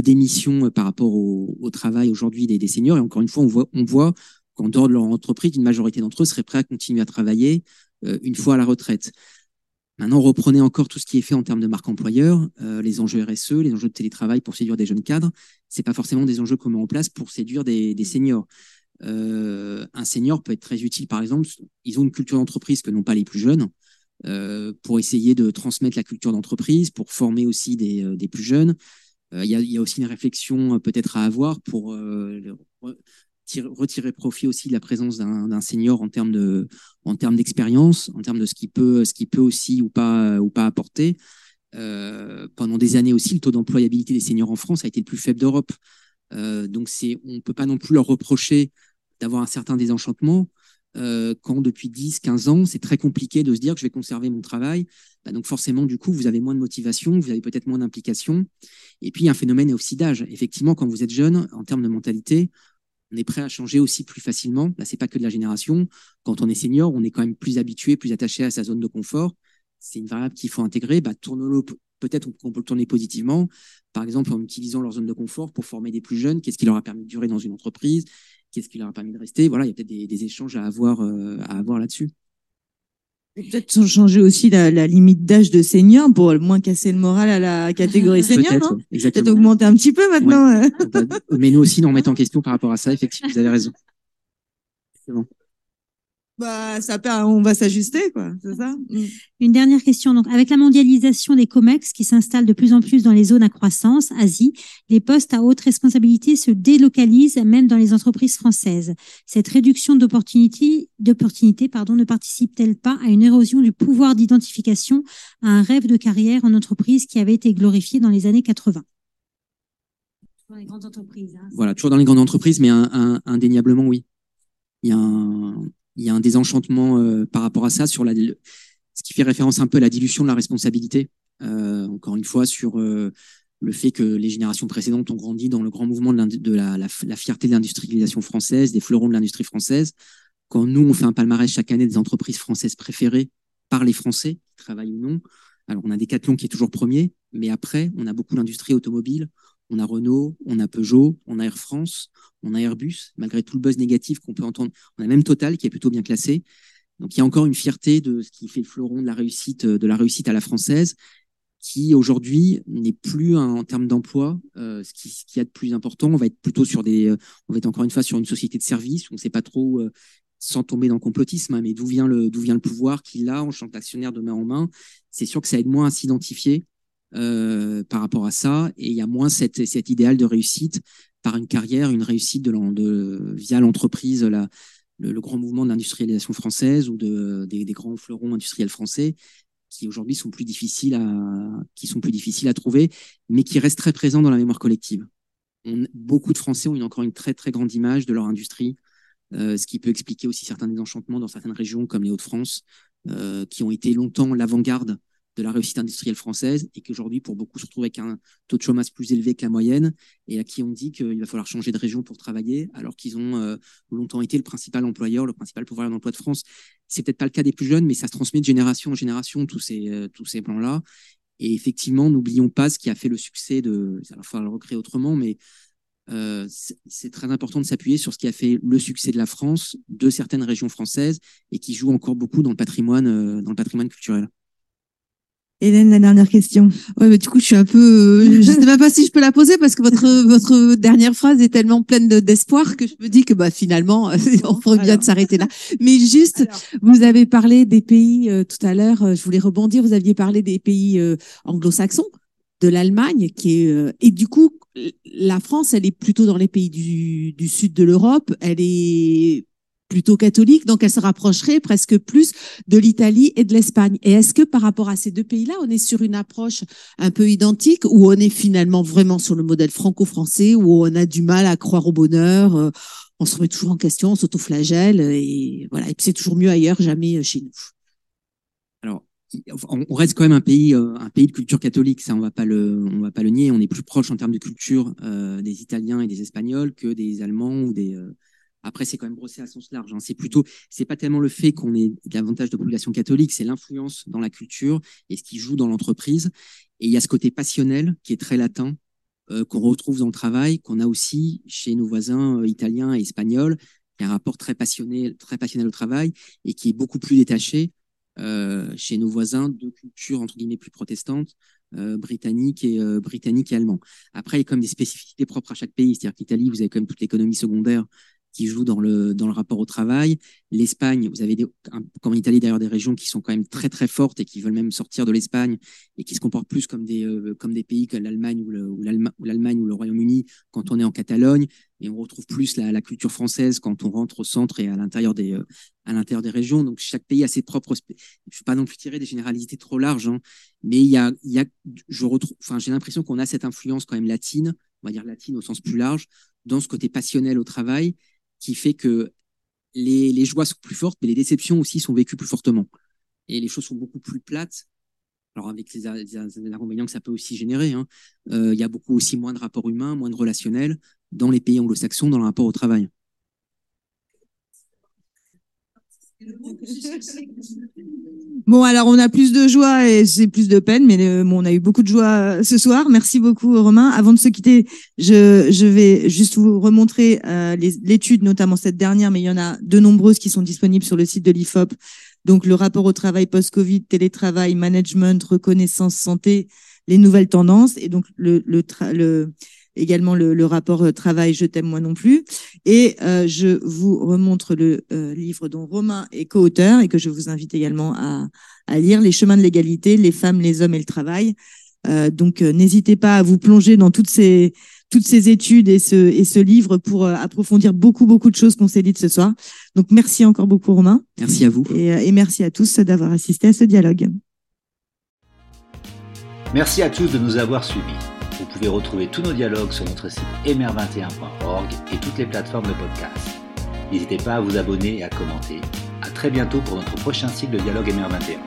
démission euh, par rapport au, travail aujourd'hui des, seniors. Et encore une fois, on voit, qu'en dehors de leur entreprise, une majorité d'entre eux seraient prêts à continuer à travailler euh, une fois à la retraite. Maintenant, reprenez encore tout ce qui est fait en termes de marque employeur, euh, les enjeux RSE, les enjeux de télétravail pour séduire des jeunes cadres. C'est pas forcément des enjeux qu'on met en place pour séduire des, seniors. Un senior peut être très utile, par exemple, ils ont une culture d'entreprise que n'ont pas les plus jeunes. Euh, pour essayer de transmettre la culture d'entreprise, pour former aussi des, euh, plus jeunes. Euh, il y, a, aussi une réflexion peut-être à avoir pour retirer profit aussi de la présence d'un senior en termes de en termes d'expérience, en termes de ce qu'il peut ce qui peut aussi ou pas ou pas apporter. Pendant des années aussi, le taux d'employabilité des seniors en France a été le plus faible d'Europe. Donc c'est on peut pas non plus leur reprocher d'avoir un certain désenchantement euh, quand depuis 10, 15 ans, c'est très compliqué de se dire que je vais conserver mon travail. Bah donc forcément, du coup, vous avez moins de motivation, vous avez peut-être moins d'implication. Et puis, un phénomène est aussi d'âge. Effectivement, quand vous êtes jeune, en termes de mentalité, on est prêt à changer aussi plus facilement. Là, c'est pas que de la génération. Quand on est senior, on est quand même plus habitué, plus attaché à sa zone de confort. C'est une variable qu'il faut intégrer. Bah, tourne-le peut-être qu'on peut le tourner positivement, par exemple en utilisant leur zone de confort pour former des plus jeunes, qu'est-ce qui leur a permis de durer dans une entreprise, qu'est-ce qui leur a permis de rester. Voilà, il y a peut-être des, des, échanges à avoir, euh, à avoir là-dessus. Peut-être changer aussi la, la limite d'âge de senior pour moins casser le moral à la catégorie senior. Peut-être peut augmenter un petit peu maintenant. Ouais. Mais nous aussi, nous remettre en question par rapport à ça. Effectivement, vous avez raison. Bon bah, ça on va s'ajuster, quoi. C'est ça. Mm. Une dernière question. Donc, avec la mondialisation des COMEX qui s'installent de plus en plus dans les zones à croissance, Asie, les postes à haute responsabilité se délocalisent même dans les entreprises françaises. Cette réduction d'opportunités, d'opportunités, pardon, ne participe-t-elle pas à une érosion du pouvoir d'identification à un rêve de carrière en entreprise qui avait été glorifié dans les années 80? Dans les grandes entreprises. Hein. Voilà, toujours dans les grandes entreprises, mais un, un, indéniablement, oui. Il y a un, il y a un désenchantement euh, par rapport à ça sur ce qui fait référence un peu à la dilution de la responsabilité. Euh, encore une fois sur euh, le fait que les générations précédentes ont grandi dans le grand mouvement de, la, fierté de l'industrialisation française, des fleurons de l'industrie française. Quand nous, on fait un palmarès chaque année des entreprises françaises préférées par les Français, qui travaillent ou non, alors on a Decathlon qui est toujours premier, mais après, on a beaucoup l'industrie automobile, on a Renault, on a Peugeot, on a Air France, on a Airbus, malgré tout le buzz négatif qu'on peut entendre. On a même Total qui est plutôt bien classé. Donc il y a encore une fierté de ce qui fait le fleuron de la réussite, de la réussite à la française, qui aujourd'hui n'est plus en termes d'emploi euh, ce, qui, ce qui a de plus important. On va être plutôt sur des, euh, on va être encore une fois sur une société de services. On ne sait pas trop, euh, sans tomber dans le complotisme, hein, mais d'où vient le, d'où vient le pouvoir qu'il a en tant d'actionnaire de main en main. C'est sûr que ça aide moins à s'identifier euh, par rapport à ça. Et il y a moins cet idéal de réussite par une carrière, une réussite de, de via l'entreprise, le, grand mouvement d'industrialisation française ou de, des, grands fleurons industriels français qui aujourd'hui sont plus difficiles à qui sont plus difficiles à trouver, mais qui restent très présents dans la mémoire collective. beaucoup de Français ont encore une très très grande image de leur industrie, euh, ce qui peut expliquer aussi certains désenchantements dans certaines régions comme les Hauts-de-France, euh, qui ont été longtemps l'avant-garde de la réussite industrielle française et qu'aujourd'hui, pour beaucoup, se retrouvent avec un taux de chômage plus élevé que la moyenne et à qui on dit qu'il va falloir changer de région pour travailler alors qu'ils ont euh, longtemps été le principal employeur, le principal pouvoir d'emploi de France. C'est peut-être pas le cas des plus jeunes, mais ça se transmet de génération en génération, tous ces, euh, ces plans-là. Et effectivement, n'oublions pas ce qui a fait le succès de, il va falloir le recréer autrement, mais euh, c'est très important de s'appuyer sur ce qui a fait le succès de la France, de certaines régions françaises, et qui joue encore beaucoup dans le patrimoine, dans le patrimoine culturel. Hélène, la dernière question. Ouais, mais du coup, je suis un peu, euh, je sais même pas si je peux la poser parce que votre votre dernière phrase est tellement pleine d'espoir que je me dis que bah finalement, on ferait bien de s'arrêter là. Mais juste, vous avez parlé des pays euh, tout à l'heure. Euh, je voulais rebondir. Vous aviez parlé des pays anglo-saxons, de l'Allemagne, qui est et du coup, la France, elle est plutôt dans les pays du du sud de l'Europe. Elle est plutôt catholique, donc elle se rapprocherait presque plus de l'Italie et de l'Espagne. Et est-ce que par rapport à ces deux pays-là, on est sur une approche un peu identique ou on est finalement vraiment sur le modèle franco-français où on a du mal à croire au bonheur, euh, on se remet toujours en question, on s'autoflagelle et voilà. C'est toujours mieux ailleurs, jamais chez nous. Alors, on reste quand même un pays, euh, un pays de culture catholique. Ça, on va pas le, on va pas le nier. On est plus proche en termes de culture euh, des Italiens et des Espagnols que des Allemands ou des après, c'est quand même brossé à sens large. Hein. C'est plutôt, c'est pas tellement le fait qu'on ait davantage de population catholique, c'est l'influence dans la culture et ce qui joue dans l'entreprise. Et il y a ce côté passionnel qui est très latin, euh, qu'on retrouve dans le travail, qu'on a aussi chez nos voisins euh, italiens et espagnols. Y a un rapport très passionné, très passionnel au travail et qui est beaucoup plus détaché euh, chez nos voisins de culture entre guillemets plus protestante, euh, britannique et euh, britannique et allemand. Après, il y a comme des spécificités propres à chaque pays. C'est-à-dire qu'Italie, vous avez quand même toute l'économie secondaire qui joue dans le, dans le rapport au travail. L'Espagne, vous avez des, comme en Italie d'ailleurs des régions qui sont quand même très très fortes et qui veulent même sortir de l'Espagne et qui se comportent plus comme des, euh, comme des pays comme l'Allemagne ou l'Allemagne ou, le Royaume-Uni quand on est en Catalogne. Et on retrouve plus la, culture française quand on rentre au centre et à l'intérieur des, euh, à l'intérieur des régions. Donc chaque pays a ses propres. Je ne veux pas non plus tirer des généralités trop larges, hein, mais il y a, il y a, je retrouve, enfin j'ai l'impression qu'on a cette influence quand même latine, on va dire latine au sens plus large, dans ce côté passionnel au travail qui fait que les, joies sont plus fortes, mais les déceptions aussi sont vécues plus fortement. Et les choses sont beaucoup plus plates. Alors avec les, inconvénients que ça peut aussi générer, hein, euh, il y a beaucoup aussi moins de rapports humains, moins de relationnels dans les pays anglo-saxons dans le rapport au travail. Bon, alors on a plus de joie et c'est plus de peine, mais euh, bon, on a eu beaucoup de joie euh, ce soir. Merci beaucoup, Romain. Avant de se quitter, je, vais juste vous remontrer euh, l'étude, notamment cette dernière, mais il y en a de nombreuses qui sont disponibles sur le site de l'IFOP. Donc, le rapport au travail post-Covid, télétravail, management, reconnaissance, santé, les nouvelles tendances. Et donc, le, le, le également le, rapport euh, Travail, je t'aime moi non plus. Et euh, je vous remontre le euh, livre dont Romain est co-auteur et que je vous invite également à, à lire, Les chemins de l'égalité, les femmes, les hommes et le travail. donc n'hésitez pas à vous plonger dans toutes ces toutes ces études et ce et ce livre pour approfondir beaucoup beaucoup de choses qu'on s'est dites ce soir. Donc merci encore beaucoup Romain. Merci à vous. Et, et merci à tous d'avoir assisté à ce dialogue. Merci à tous de nous avoir suivis. Vous pouvez retrouver tous nos dialogues sur notre site mr21.org et toutes les plateformes de podcast. N'hésitez pas à vous abonner et à commenter. À très bientôt pour notre prochain cycle de dialogue MR21.